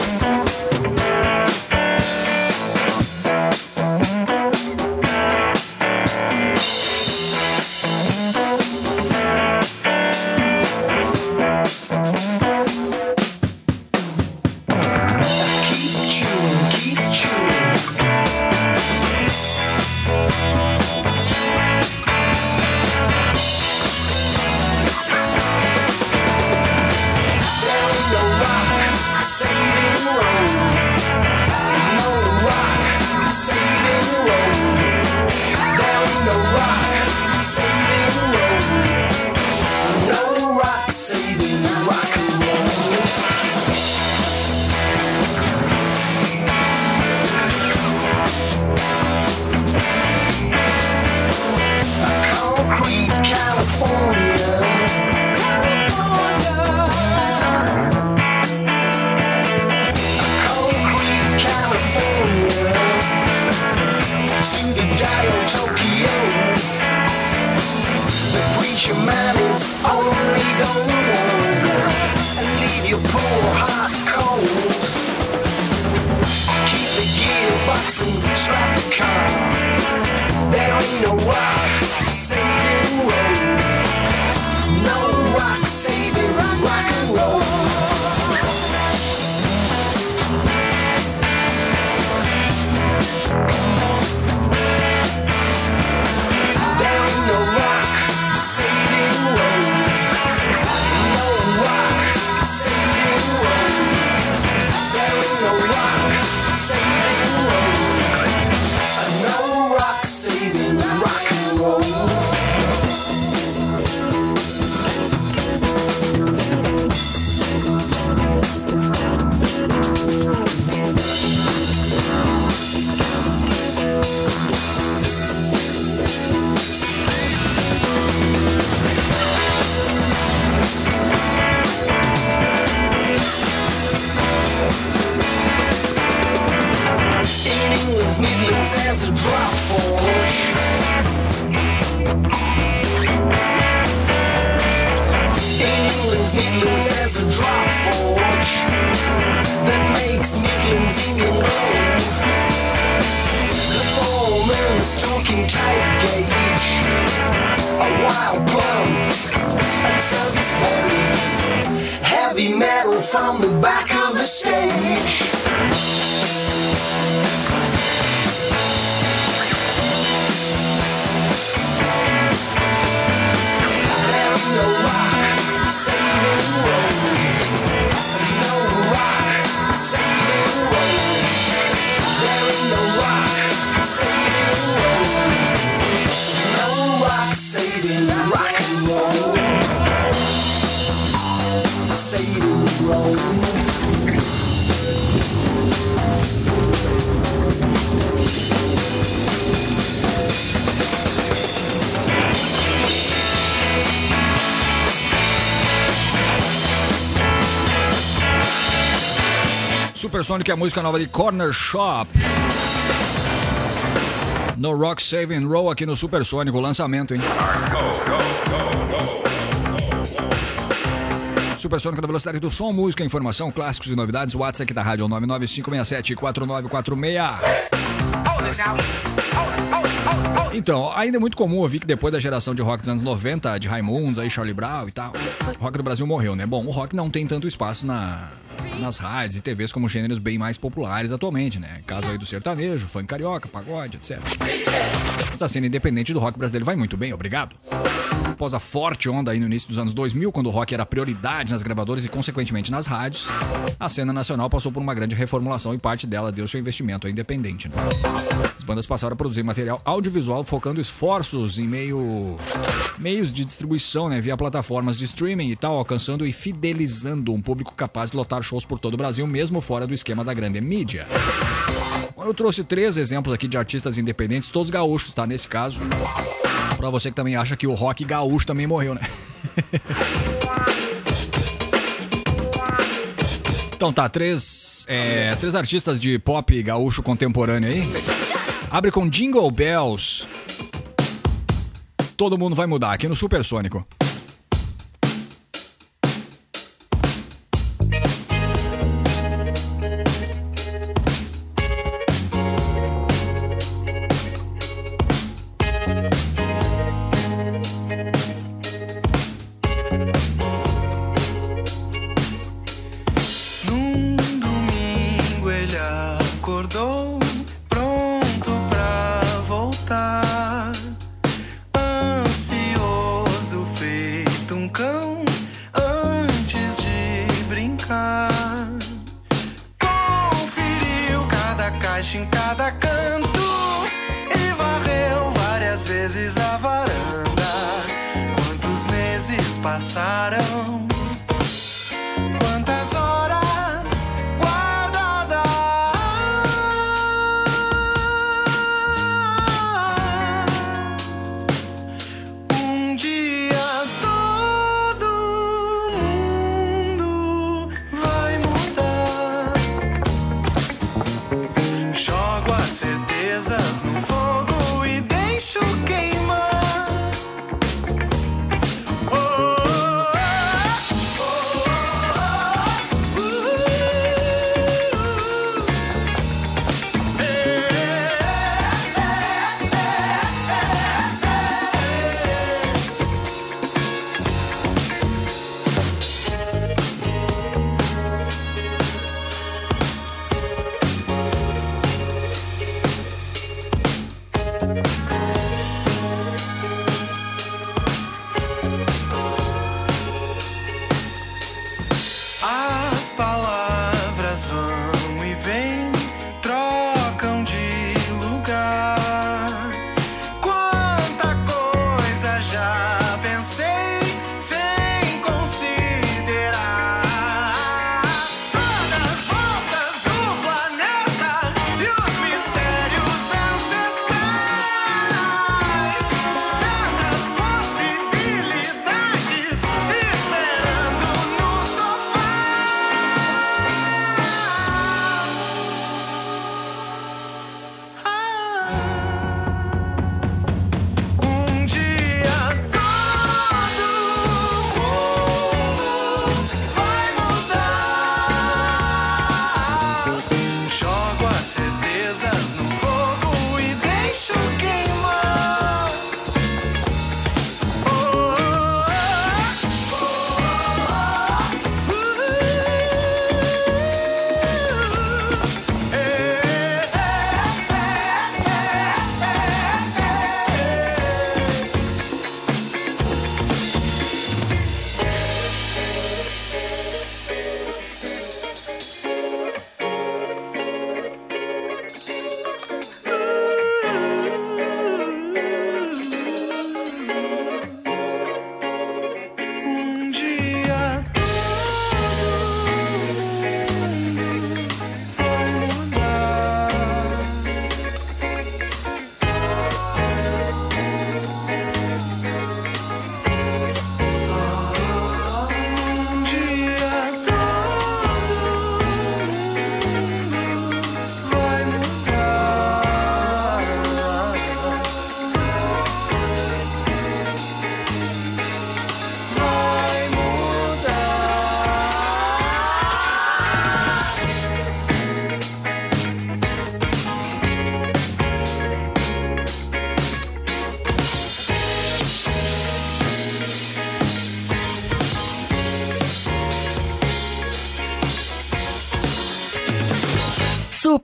Supersonic é a música nova de Corner Shop. No Rock Saving Row aqui no Supersônico, lançamento, hein? Supersônico da velocidade do som, música, informação, clássicos e novidades. WhatsApp da rádio 995674946. Então, ainda é muito comum ouvir que depois da geração de rock dos anos 90, de Raimundos, aí Charlie Brown e tal, o rock do Brasil morreu, né? Bom, o rock não tem tanto espaço na, nas rádios e TVs como gêneros bem mais populares atualmente, né? Caso aí do sertanejo, funk carioca, pagode, etc. Mas a cena independente do rock brasileiro vai muito bem, obrigado. Após a forte onda aí no início dos anos 2000, quando o rock era prioridade nas gravadoras e consequentemente nas rádios, a cena nacional passou por uma grande reformulação e parte dela deu seu investimento independente. Né? As bandas passaram a produzir material audiovisual focando esforços em meio meios de distribuição, né, via plataformas de streaming e tal, alcançando e fidelizando um público capaz de lotar shows por todo o Brasil, mesmo fora do esquema da grande mídia. Eu trouxe três exemplos aqui de artistas independentes, todos gaúchos, tá? Nesse caso. Pra você que também acha que o rock gaúcho também morreu, né? então tá, três, é, três artistas de pop gaúcho contemporâneo aí. Abre com Jingle Bells. Todo mundo vai mudar aqui no Supersônico.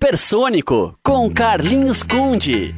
Supersônico com Carlinhos Conde.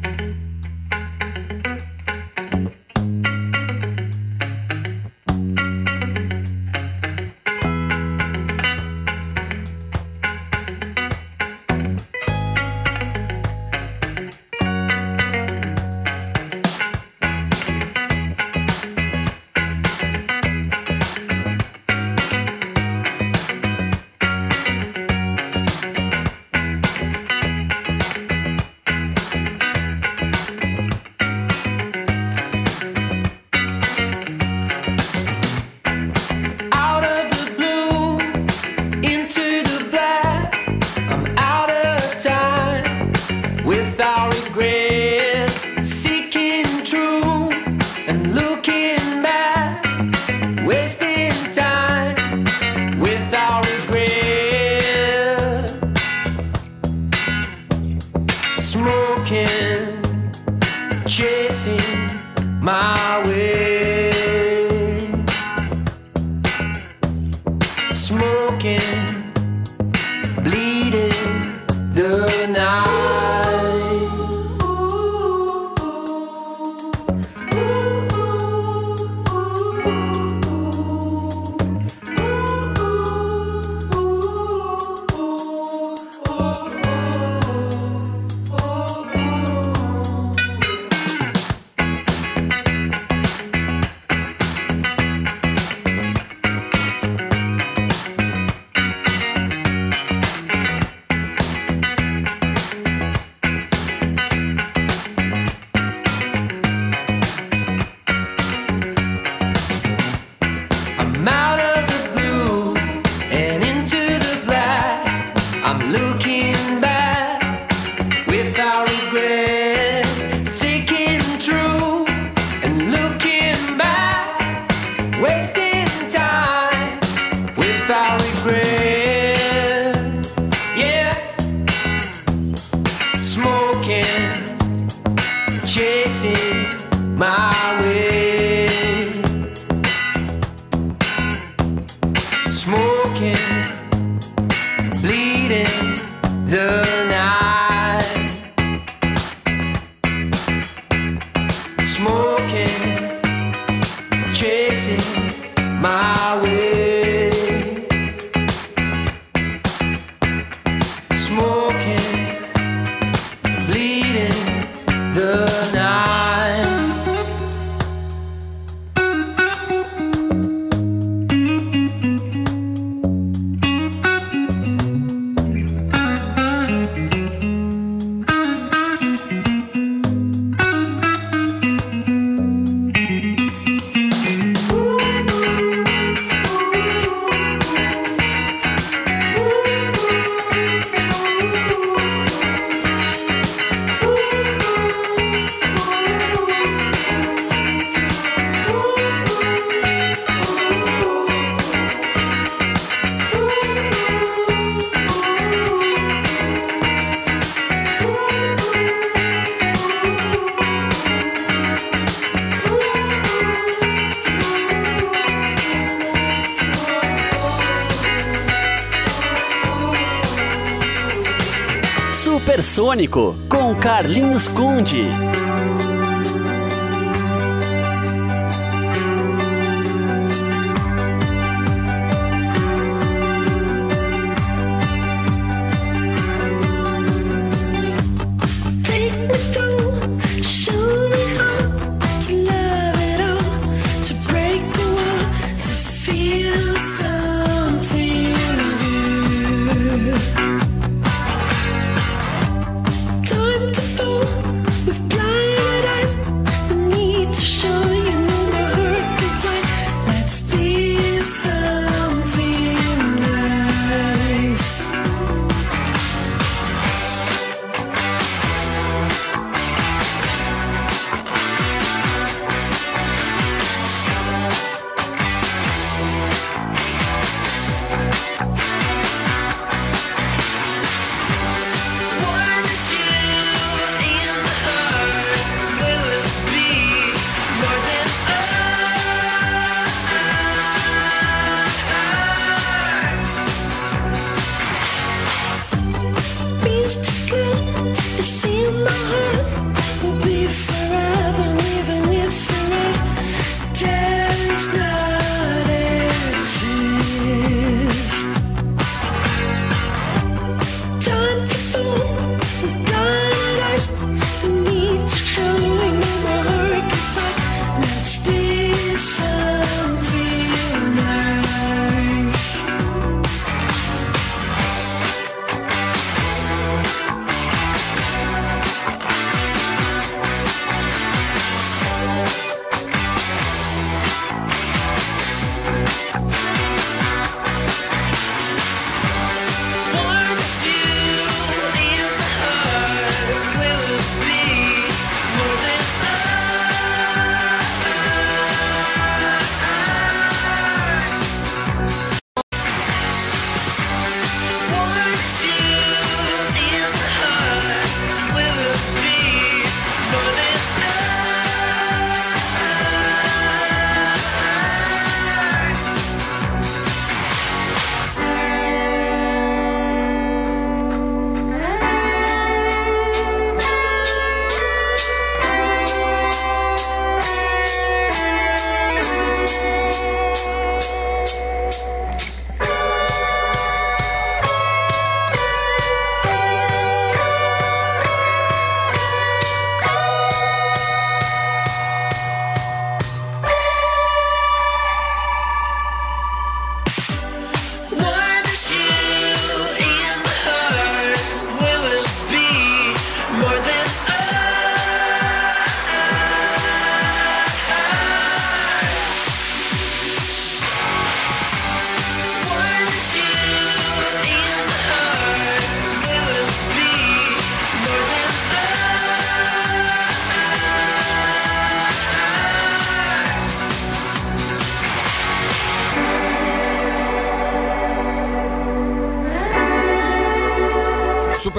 Yeah. Supersônico com Carlinhos Conde.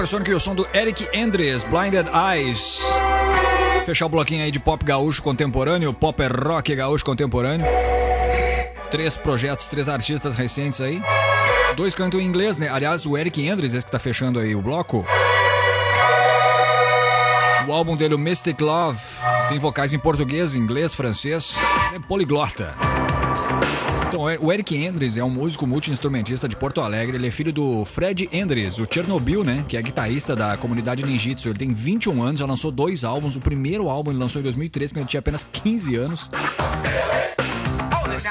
Supersonic e o som do Eric Andres, Blinded Eyes. Fechar o bloquinho aí de pop gaúcho contemporâneo, pop rock gaúcho contemporâneo. Três projetos, três artistas recentes aí. Dois cantam em inglês, né? Aliás, o Eric Andres, esse que tá fechando aí o bloco. O álbum dele, o Mystic Love, tem vocais em português, inglês, francês. É poliglota. Então, o Eric Andres é um músico multi-instrumentista de Porto Alegre. Ele é filho do Fred Andres, o Chernobyl, né? Que é guitarrista da comunidade Ninjitsu. Ele tem 21 anos, já lançou dois álbuns. O primeiro álbum ele lançou em 2013, quando ele tinha apenas 15 anos.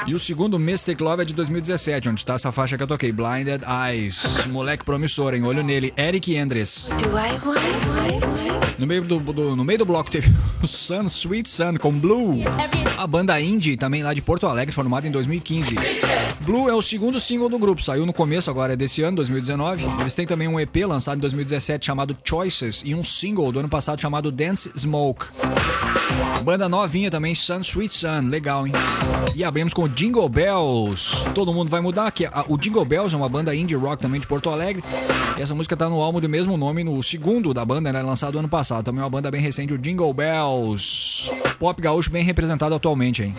E o segundo, Mystic Love, é de 2017, onde tá essa faixa que eu toquei, Blinded Eyes. Moleque promissor, hein? Olho nele, Eric Andres. No meio do, do, no meio do bloco teve o Sun, Sweet Sun, com Blue. A banda indie, também lá de Porto Alegre, formada em 2015. Blue é o segundo single do grupo, saiu no começo agora desse ano, 2019. Eles têm também um EP lançado em 2017 chamado Choices e um single do ano passado chamado Dance Smoke. Banda novinha também, Sun Sweet Sun, legal, hein? E abrimos com Jingle Bells. Todo mundo vai mudar aqui. O Jingle Bells é uma banda indie rock também de Porto Alegre. E essa música tá no álbum do mesmo nome, no segundo da banda, né? Lançado ano passado. Também é uma banda bem recente, o Jingle Bells. Pop gaúcho bem representado atualmente, hein?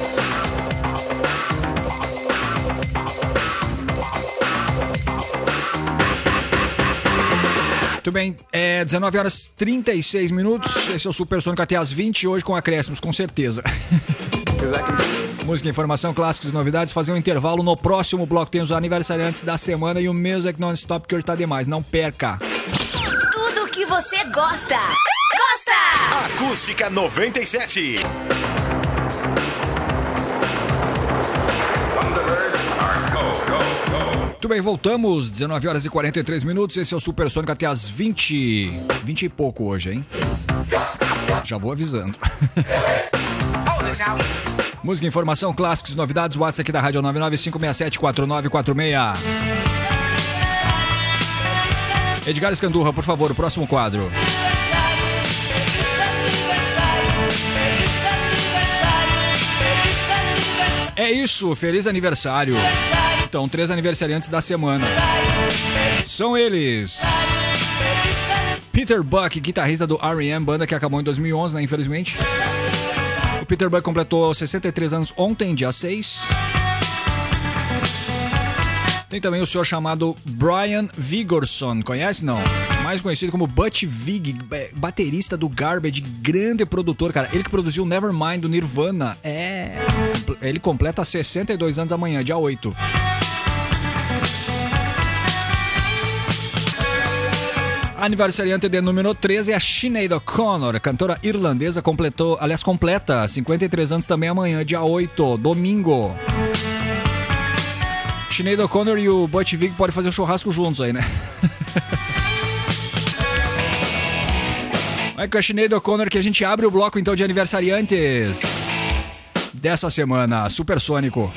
Muito bem, é 19 horas 36 minutos. Esse é o Supersônico até as 20, hoje com acréscimos, com certeza. Música, informação, clássicos e novidades. Fazer um intervalo no próximo bloco. Tem os aniversariantes da semana e o Music Non-Stop, que hoje tá demais. Não perca. Tudo que você gosta. Gosta! Acústica 97. Muito bem, voltamos. 19 horas e 43 minutos. Esse é o Supersônico até as 20. 20 e pouco hoje, hein? Já vou avisando. Música, informação, clássicos, novidades, WhatsApp aqui da Rádio 995674946. Edgar Escandurra, por favor, o próximo quadro. É isso, feliz aniversário. Então, três aniversariantes da semana. São eles. Peter Buck, guitarrista do R.E.M., banda que acabou em 2011, né, infelizmente. O Peter Buck completou 63 anos ontem, dia 6. Tem também o senhor chamado Brian Vigorson, conhece não? Mais conhecido como Butch Vig, baterista do Garbage, grande produtor, cara. Ele que produziu Nevermind do Nirvana. É. Ele completa 62 anos amanhã, dia 8. Aniversariante de número 13 é a Sinead O'Connor, cantora irlandesa, completou, aliás, completa 53 anos também amanhã, dia 8, domingo. Sinead O'Connor e o Butch Vig podem fazer um churrasco juntos aí, né? É com a Sinead O'Connor que a gente abre o bloco então de aniversariantes dessa semana, Supersônico.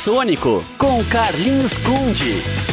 Supersônico com Carlinhos Conde.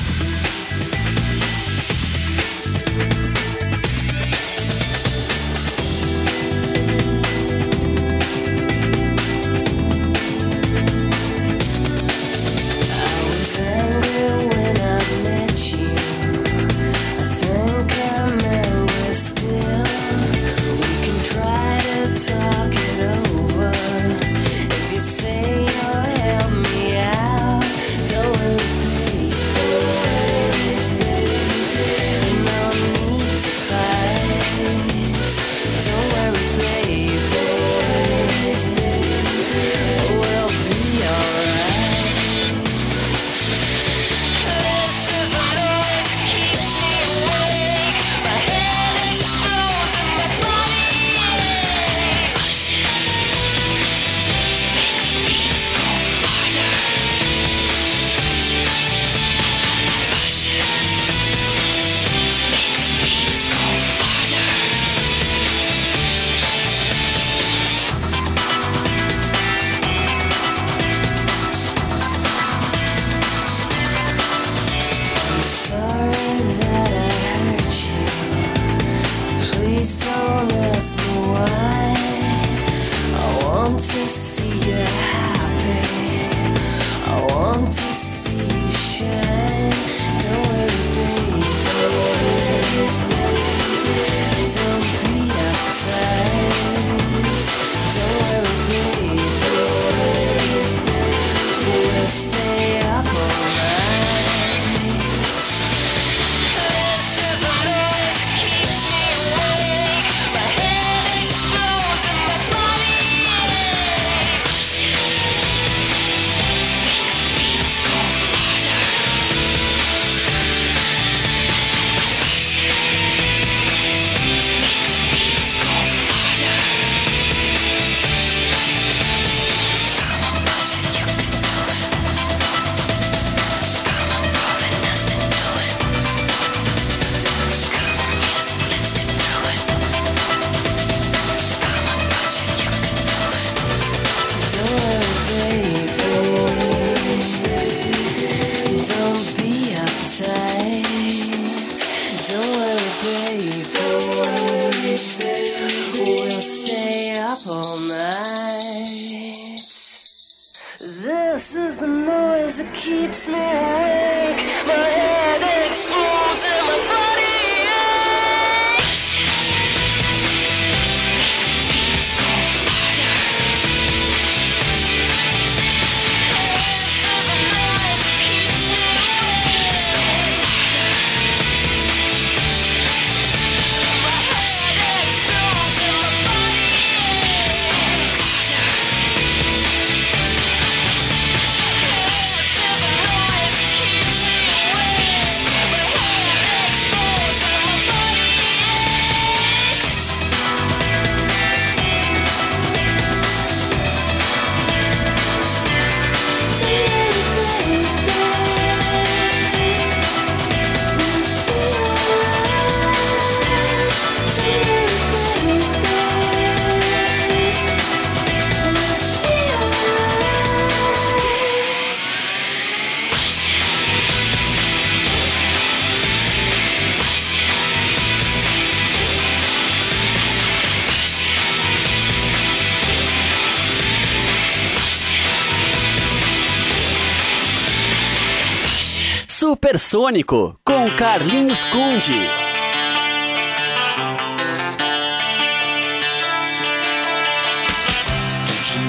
Supersônico com Carlinhos Conde.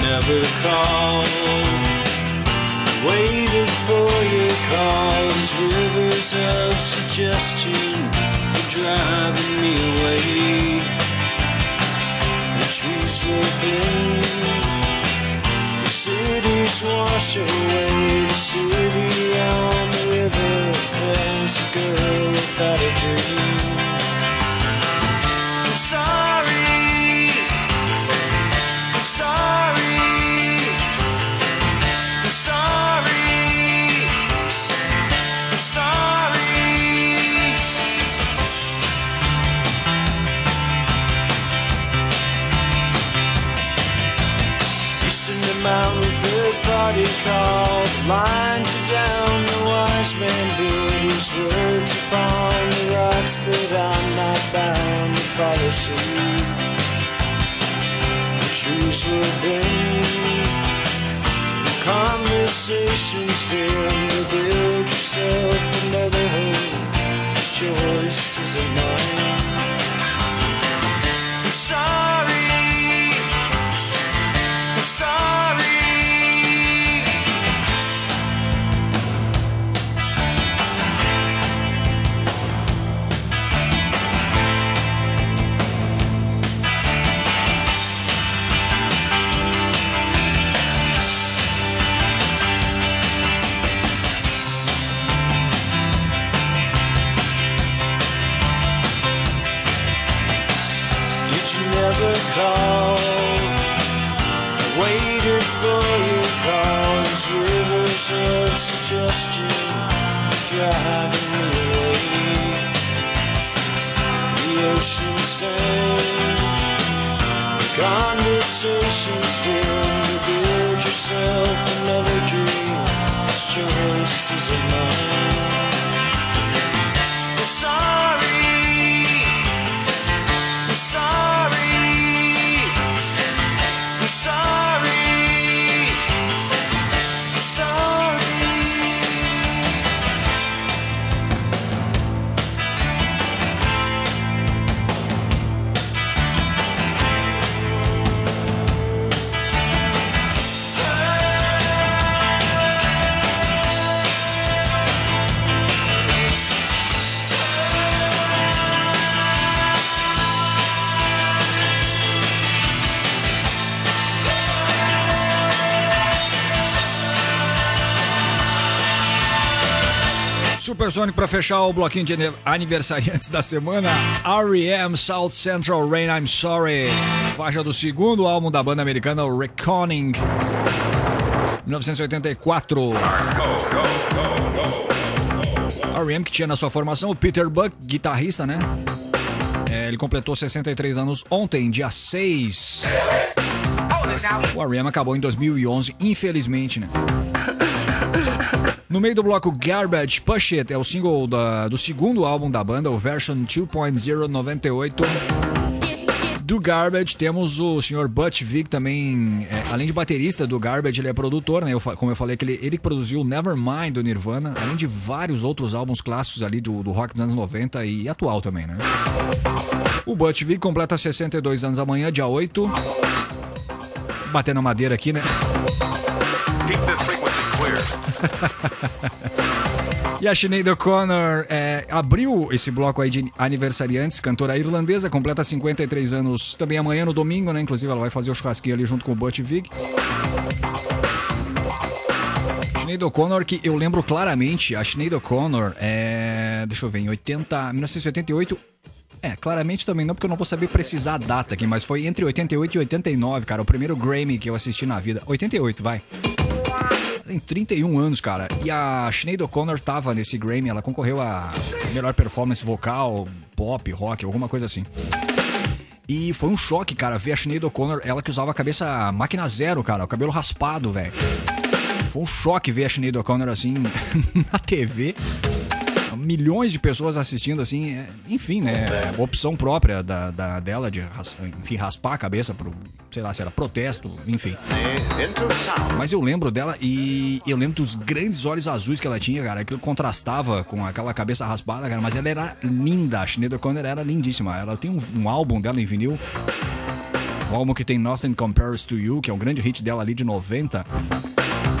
never for your rivers of suggestion away. Trees wash away, the city on the I'm sorry, I'm sorry, I'm sorry, I'm sorry. Mountain, party party call. Lines are down, the wise man built his words upon the rocks, but I'm not bound to follow suit. The trees were bent, the conversations dim. To build yourself another home, this choice is a mine. Driving me away. The ocean sang, conversations dim to build yourself another dream. This choice Supersonic pra fechar o bloquinho de aniversariantes da semana. R.E.M. South Central Rain I'm Sorry. Faixa do segundo álbum da banda americana Reckoning. 1984. R.E.M. que tinha na sua formação o Peter Buck, guitarrista, né? É, ele completou 63 anos ontem, dia 6. O R.E.M. acabou em 2011, infelizmente, né? No meio do bloco Garbage Push It é o single da- do segundo álbum da banda, o Version 2.098. Do Garbage temos o Sr. Butch Vig também, é, além de baterista do Garbage, ele é produtor, né? Eu como eu falei, que ele, ele produziu Nevermind do Nirvana, além de vários outros álbuns clássicos ali do, do rock dos anos 90 e atual também, né? O Butch Vig completa 62 anos amanhã, dia 8. Batendo a madeira aqui, né? E a Sinead O'Connor é, abriu esse bloco aí de aniversariantes, cantora irlandesa, completa 53 anos também amanhã no domingo, né? Inclusive ela vai fazer o churrasquinho ali junto com o Butch Vig. Sinead O'Connor, que eu lembro claramente, a Sinead O'Connor é. Deixa eu ver, em 80, 1988. É, claramente também não, porque eu não vou saber precisar a data aqui, mas foi entre 88 e 89, cara, o primeiro Grammy que eu assisti na vida. 88, vai. Tem 31 anos, cara. E a Sinead O'Connor tava nesse Grammy, ela concorreu a melhor performance vocal, pop, rock, alguma coisa assim. E foi um choque, cara, ver a Sinead O'Connor, ela que usava a cabeça máquina zero, cara, o cabelo raspado, velho. Foi um choque ver a Sinead O'Connor assim na TV. Milhões de pessoas assistindo assim, é, enfim, né? é Opção própria da, da- dela de ras- enfim, raspar a cabeça pro, sei lá, se era protesto, enfim. Mas eu lembro dela e eu lembro dos grandes olhos azuis que ela tinha, cara. Aquilo contrastava com aquela cabeça raspada, cara. Mas ela era linda. A Sinead O'Connor era lindíssima. Ela tem um, um álbum dela em vinil. Um álbum que tem Nothing Compares to You, que é um grande hit dela ali de 90.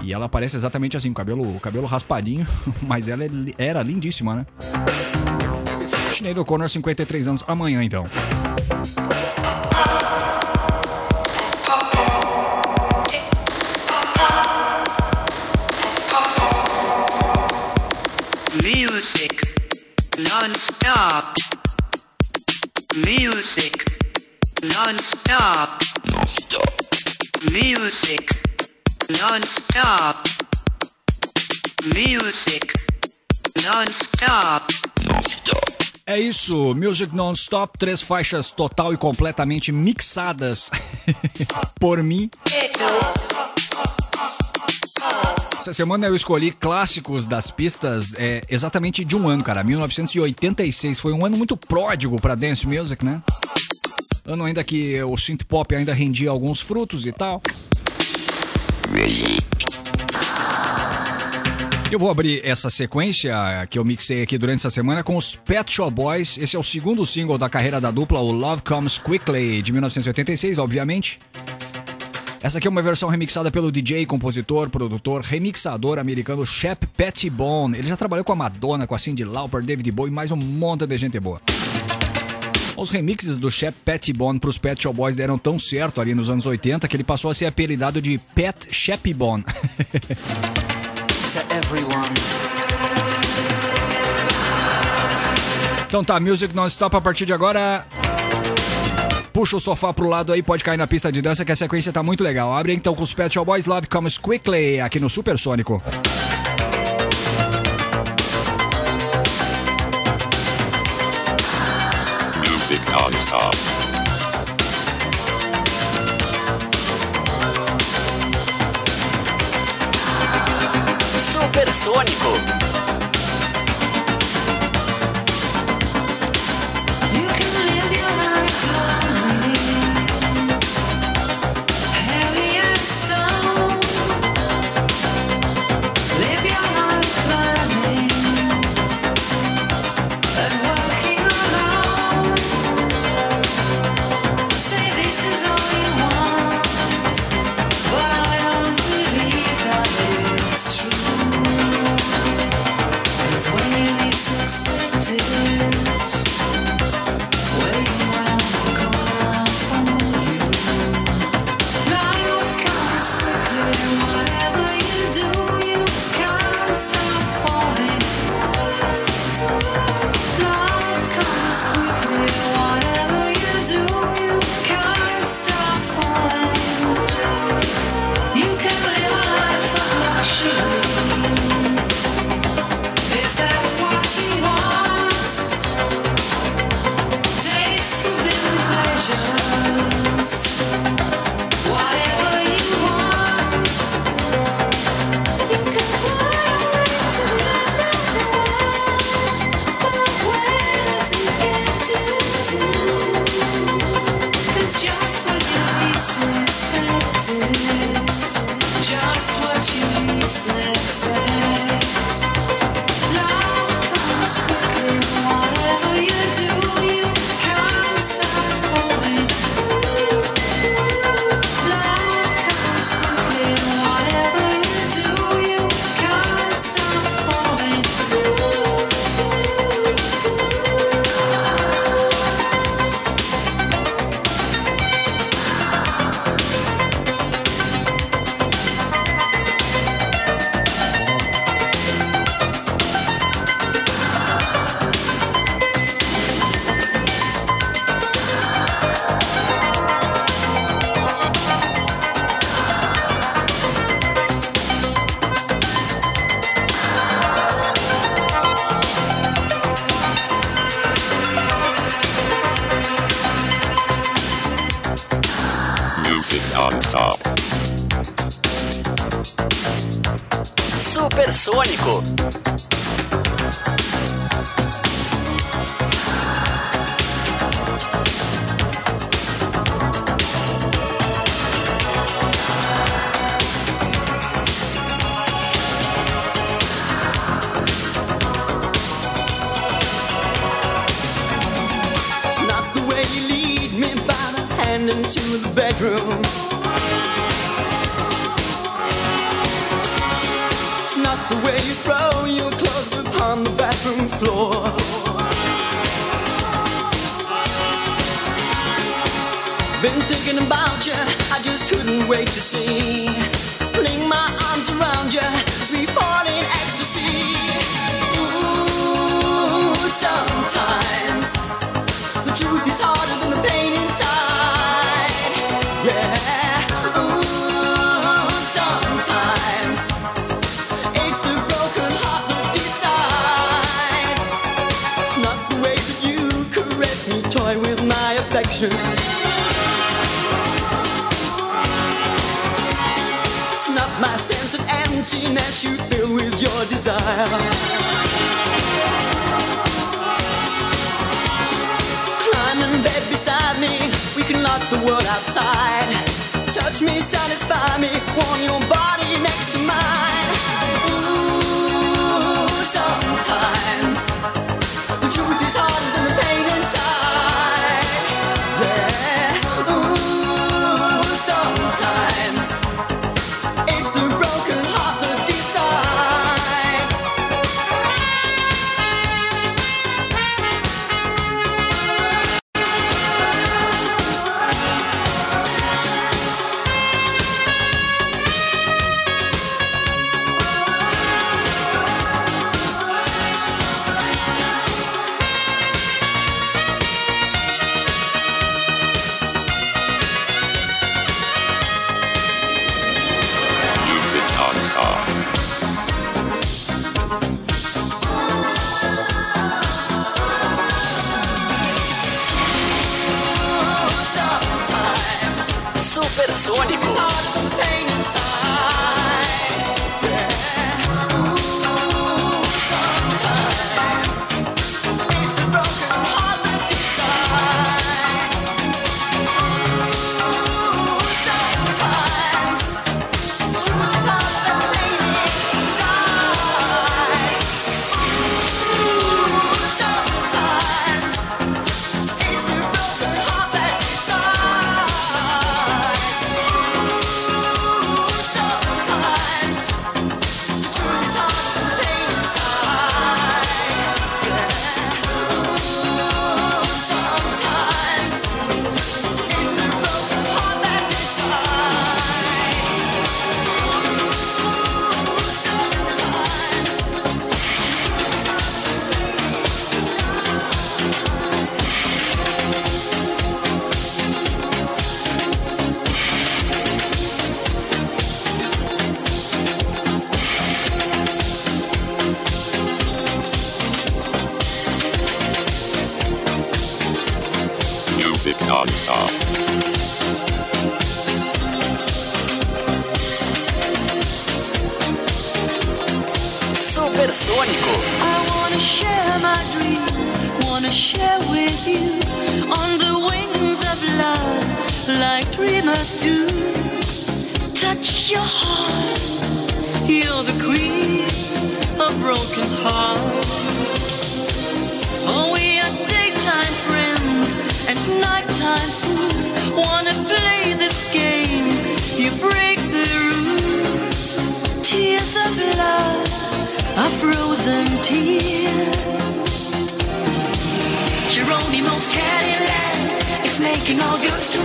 E ela aparece exatamente assim, cabelo, o cabelo raspadinho. Mas ela é era lindíssima, né? Sinead O'Connor, 53 anos. Amanhã, então. Music non-stop. Music non-stop. Music non-stop. Music non-stop. É isso, Music Non-Stop, três faixas total e completamente mixadas por mim. Essa semana eu escolhi clássicos das pistas é, exatamente de um ano, cara. 1986 foi um ano muito pródigo pra dance music, né? Ano ainda que o synth pop ainda rendia alguns frutos e tal. Eu vou abrir essa sequência que eu mixei aqui durante essa semana com os Pet Shop Boys. Esse é o segundo single da carreira da dupla, o Love Comes Quickly, de 1986, obviamente. Essa aqui é uma versão remixada pelo DJ, compositor, produtor, remixador americano Shep Pettibone. Ele já trabalhou com a Madonna, com a Cyndi Lauper, David Bowie e mais um monte de gente boa. Os remixes do Shep Pettibone para os Pet Shop Boys deram tão certo ali nos anos 80 que ele passou a ser apelidado de Pet everyone. Então tá, Music Non-Stop a partir de agora. Puxa o sofá pro lado aí, pode cair na pista de dança que a sequência tá muito legal. Abre então com os Pet Shop Boys Love Comes Quickly aqui no Supersônico. Music Supersônico. Wait to see. desire. Climb in bed beside me, we can lock the world outside. Touch me, satisfy me, warm your body.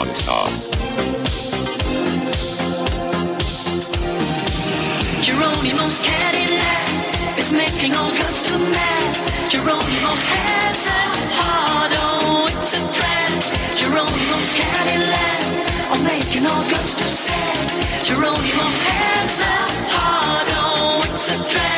Non-stop. Geronimo's Cadillac is making all guns to mad. Geronimo has a hard oh, it's a trap. Geronimo's Cadillac are making all guns to sad. Geronimo has a hard oh, it's a trap.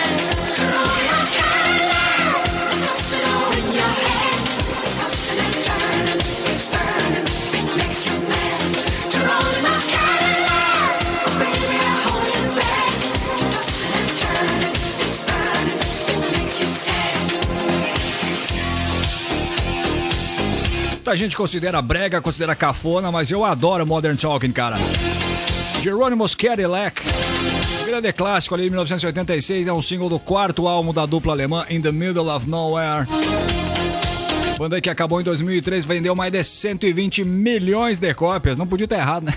Muita gente considera brega, considera cafona, mas eu adoro Modern Talking, cara. Geronimo's Cadillac. Grande clássico ali de 1986, é um single do quarto álbum da dupla alemã In the Middle of Nowhere. Banda que acabou em 2003, vendeu mais de 120 milhões de cópias. Não podia estar errado, né?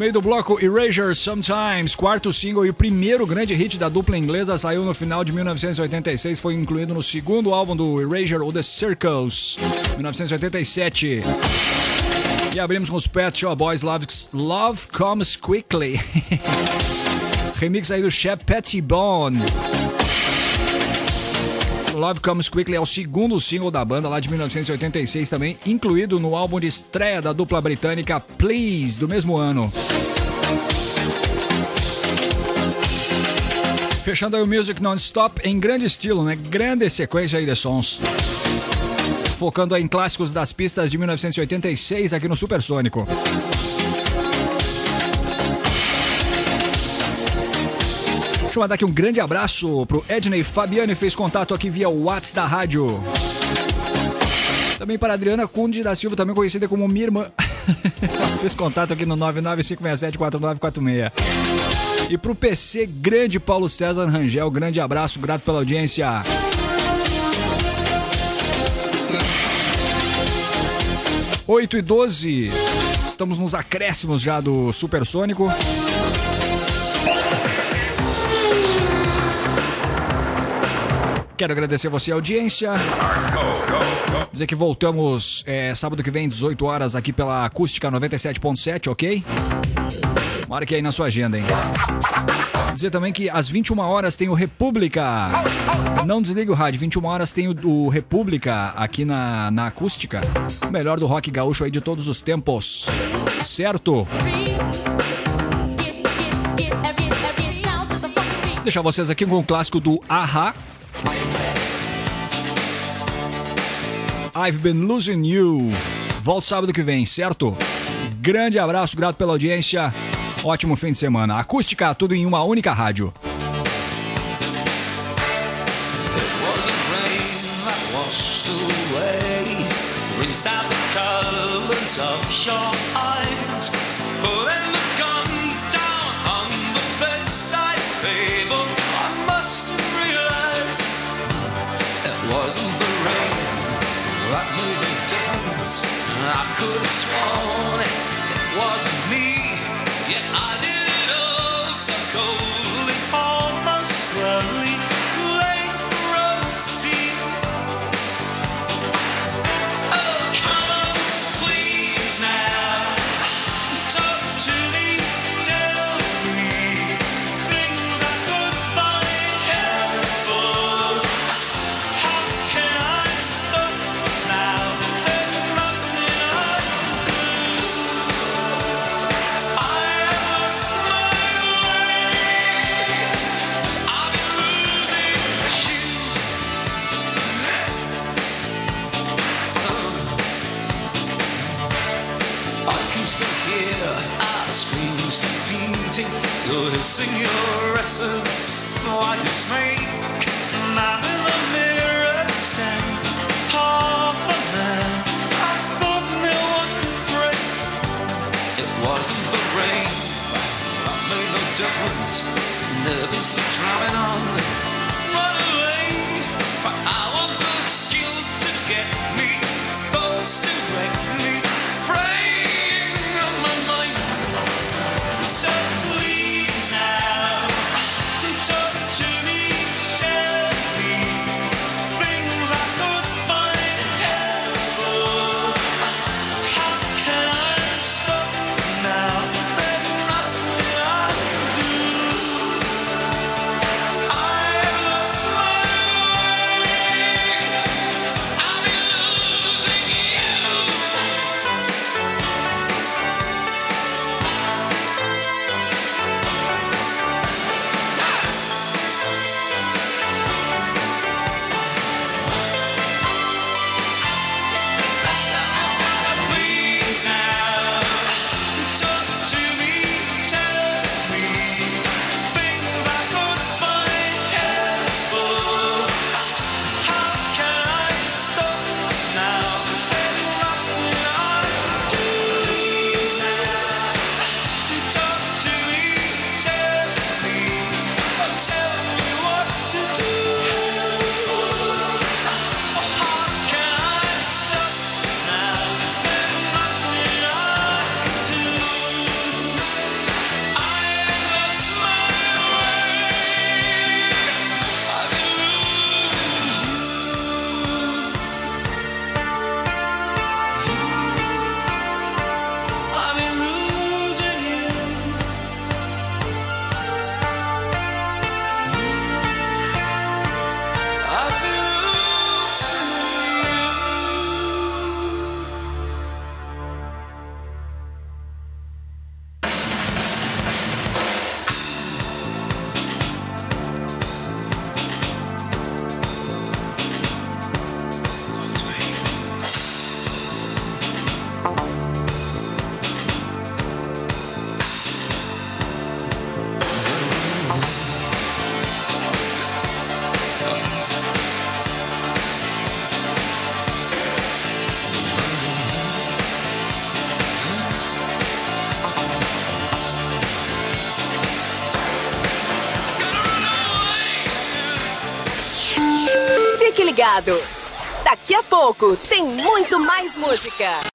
Meio do bloco Erasure Sometimes, quarto single e o primeiro grande hit da dupla inglesa, saiu no final de 1986, foi incluído no segundo álbum do Erasure, o The Circles, 1987. E abrimos com os Pet Shop Boys Love, Love Comes Quickly. Remix aí do Chef Pettibone. Love Comes Quickly é o segundo single da banda lá de 1986 também, incluído no álbum de estreia da dupla britânica Please, do mesmo ano. Fechando aí o Music Non-Stop em grande estilo, né? Grande sequência aí de sons. Focando em clássicos das pistas de 1986 aqui no Supersônico. Deixa eu mandar aqui um grande abraço pro Edney Fabiani, fez contato aqui via WhatsApp da rádio. Também para Adriana Conde da Silva, também conhecida como minha irmã. fez contato aqui no 995674946. E pro PC grande Paulo César Rangel, grande abraço, grato pela audiência. Oito e 12, estamos nos acréscimos já do Supersônico. Quero agradecer você a audiência. Dizer que voltamos é, sábado que vem, 18 horas, aqui pela Acústica 97.7, ok? Marque aí na sua agenda, hein? Dizer também que às 21 horas tem o República. Não desligue o rádio, 21 horas tem o, o República aqui na, na Acústica. O melhor do rock gaúcho aí de todos os tempos. Certo? Deixar vocês aqui com o clássico do Aha. I've been losing you. Volto sábado que vem, certo? Grande abraço, grato pela audiência. Ótimo fim de semana. Acústica, tudo em uma única rádio. of your eyes. Daqui a pouco tem muito mais música.